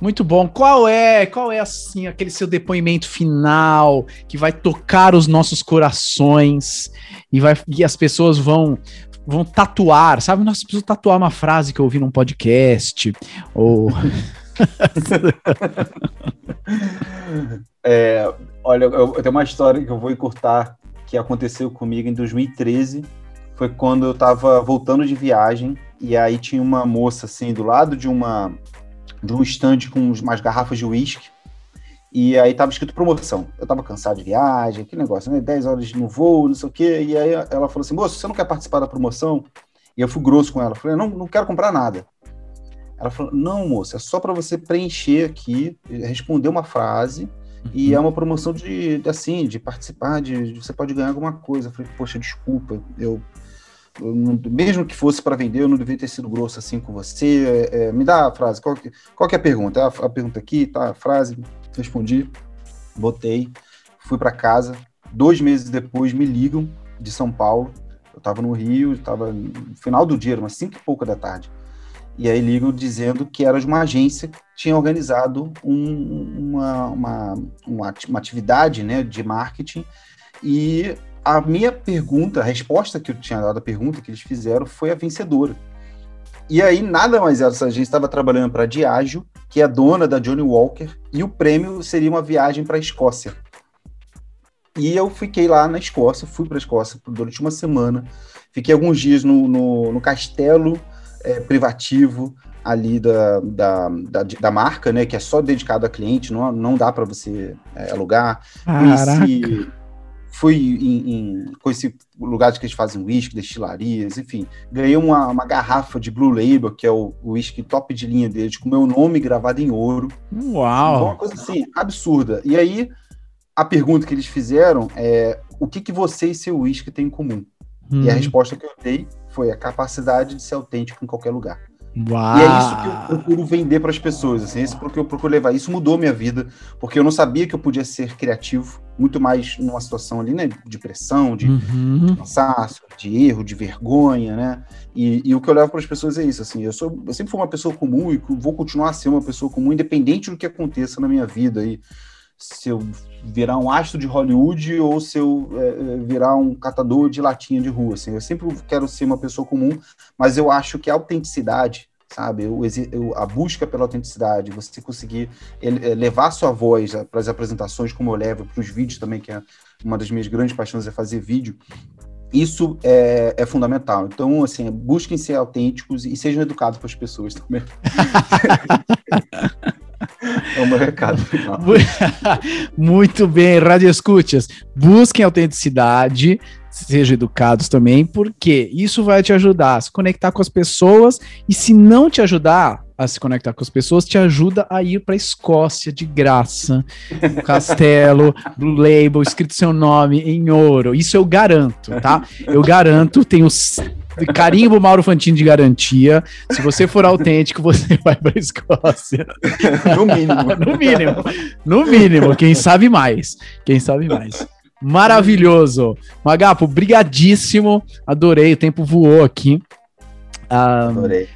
Speaker 1: Muito bom. Qual é, qual é assim aquele seu depoimento final que vai tocar os nossos corações e vai e as pessoas vão vão tatuar, sabe? Nossa, preciso tatuar uma frase que eu ouvi num podcast ou [laughs]
Speaker 3: é, olha, eu, eu tenho uma história que eu vou encurtar que aconteceu comigo em 2013. Foi quando eu tava voltando de viagem e aí tinha uma moça assim do lado de uma de um stand com umas garrafas de uísque. E aí tava escrito promoção. Eu tava cansado de viagem, aquele negócio, né? 10 horas no voo, não sei o quê. E aí ela falou assim: moço, você não quer participar da promoção? E eu fui grosso com ela. Falei: não, não quero comprar nada. Ela falou: não, moça, é só para você preencher aqui, responder uma frase. Uhum. E é uma promoção de, de, assim, de participar, de, de, você pode ganhar alguma coisa. Eu falei, poxa, desculpa, eu mesmo que fosse para vender, eu não devia ter sido grosso assim com você. É, é, me dá a frase, qual que, qual que é a pergunta? A, a, pergunta aqui, tá? A frase, respondi, botei, fui para casa. Dois meses depois me ligam de São Paulo. Eu estava no Rio, estava no final do dia, umas cinco e pouca da tarde. E aí ligam dizendo que era de uma agência que tinha organizado um, uma, uma, uma, uma atividade né, de marketing e a minha pergunta, a resposta que eu tinha dado à pergunta que eles fizeram foi a vencedora. E aí, nada mais era, a gente estava trabalhando para a Diageo, que é dona da Johnny Walker, e o prêmio seria uma viagem para a Escócia. E eu fiquei lá na Escócia, fui para a Escócia durante uma semana, fiquei alguns dias no, no, no castelo é, privativo ali da, da, da, da, marca, né, que é só dedicado a cliente, não, não dá para você é, alugar.
Speaker 1: Caraca. Conheci,
Speaker 3: fui em, em conheci lugares que eles fazem whisky, destilarias, enfim. Ganhei uma, uma garrafa de Blue Label, que é o whisky top de linha deles, com meu nome gravado em ouro.
Speaker 1: Uau! Então,
Speaker 3: uma coisa assim, absurda. E aí, a pergunta que eles fizeram é: o que, que você e seu whisky têm em comum? Hum. E a hum. resposta que eu dei foi a capacidade de ser autêntico em qualquer lugar.
Speaker 1: Uau.
Speaker 3: E é isso que eu procuro vender para as pessoas, assim, isso porque eu procuro levar. Isso mudou minha vida, porque eu não sabia que eu podia ser criativo, muito mais numa situação ali, né, de pressão, de, uhum. de cansaço, de erro, de vergonha, né? E, e o que eu levo para as pessoas é isso, assim, eu sou, eu sempre fui uma pessoa comum e vou continuar a ser uma pessoa comum, independente do que aconteça na minha vida aí. Se eu virar um astro de Hollywood ou se eu é, é virar um catador de latinha de rua, assim, eu sempre quero ser uma pessoa comum, mas eu acho que a autenticidade sabe? Eu, eu, a busca pela autenticidade, você conseguir ele, levar sua voz para as apresentações, como eu levo para os vídeos também, que é uma das minhas grandes paixões é fazer vídeo. Isso é, é fundamental. Então, assim, busquem ser autênticos e sejam educados para as pessoas também. [laughs] [laughs] É meu recado final. [laughs]
Speaker 1: Muito bem, Rádio Escutas. Busquem autenticidade, sejam educados também, porque isso vai te ajudar a se conectar com as pessoas e se não te ajudar a se conectar com as pessoas, te ajuda a ir para a Escócia de graça, um castelo, Blue [laughs] Label, escrito seu nome em ouro. Isso eu garanto, tá? Eu garanto, tenho carimbo Mauro Fantini de garantia. Se você for autêntico, você [laughs] vai para a Escócia.
Speaker 3: No mínimo. [laughs]
Speaker 1: no mínimo. No mínimo. Quem sabe mais. Quem sabe mais. Maravilhoso. Magapo, brigadíssimo. Adorei, o tempo voou aqui.
Speaker 3: Um, Adorei.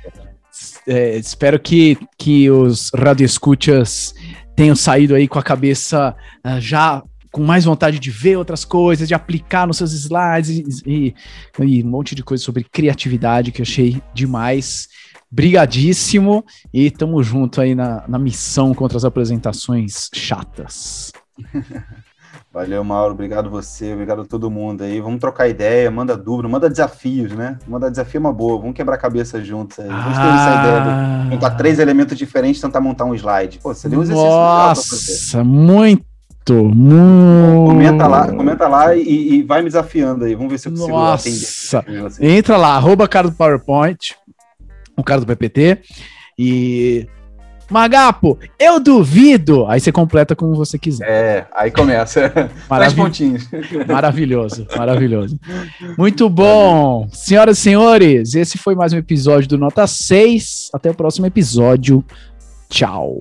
Speaker 1: É, espero que, que os radioescuchas tenham saído aí com a cabeça uh, já com mais vontade de ver outras coisas, de aplicar nos seus slides e, e, e um monte de coisa sobre criatividade que eu achei demais. Brigadíssimo e tamo junto aí na, na missão contra as apresentações chatas. [laughs]
Speaker 3: Valeu, Mauro. Obrigado você, obrigado a todo mundo aí. Vamos trocar ideia, manda dúvida, manda desafios, né? Manda desafio é uma boa. Vamos quebrar a cabeça juntos aí. Vamos ter essa ideia de montar três elementos diferentes tentar montar um slide. Pô,
Speaker 1: seria um exercício Nossa, muito muito.
Speaker 3: Comenta lá, comenta lá e, e vai me desafiando aí. Vamos ver se eu consigo
Speaker 1: Nossa. atender. Entra lá, arroba cara do PowerPoint, o cara do PPT. E Magapo, eu duvido. Aí você completa como você quiser.
Speaker 3: É, aí começa. [laughs]
Speaker 1: Maravil... pontinhos. [laughs] Maravilhoso, maravilhoso. Muito bom. Senhoras e senhores, esse foi mais um episódio do Nota 6. Até o próximo episódio. Tchau.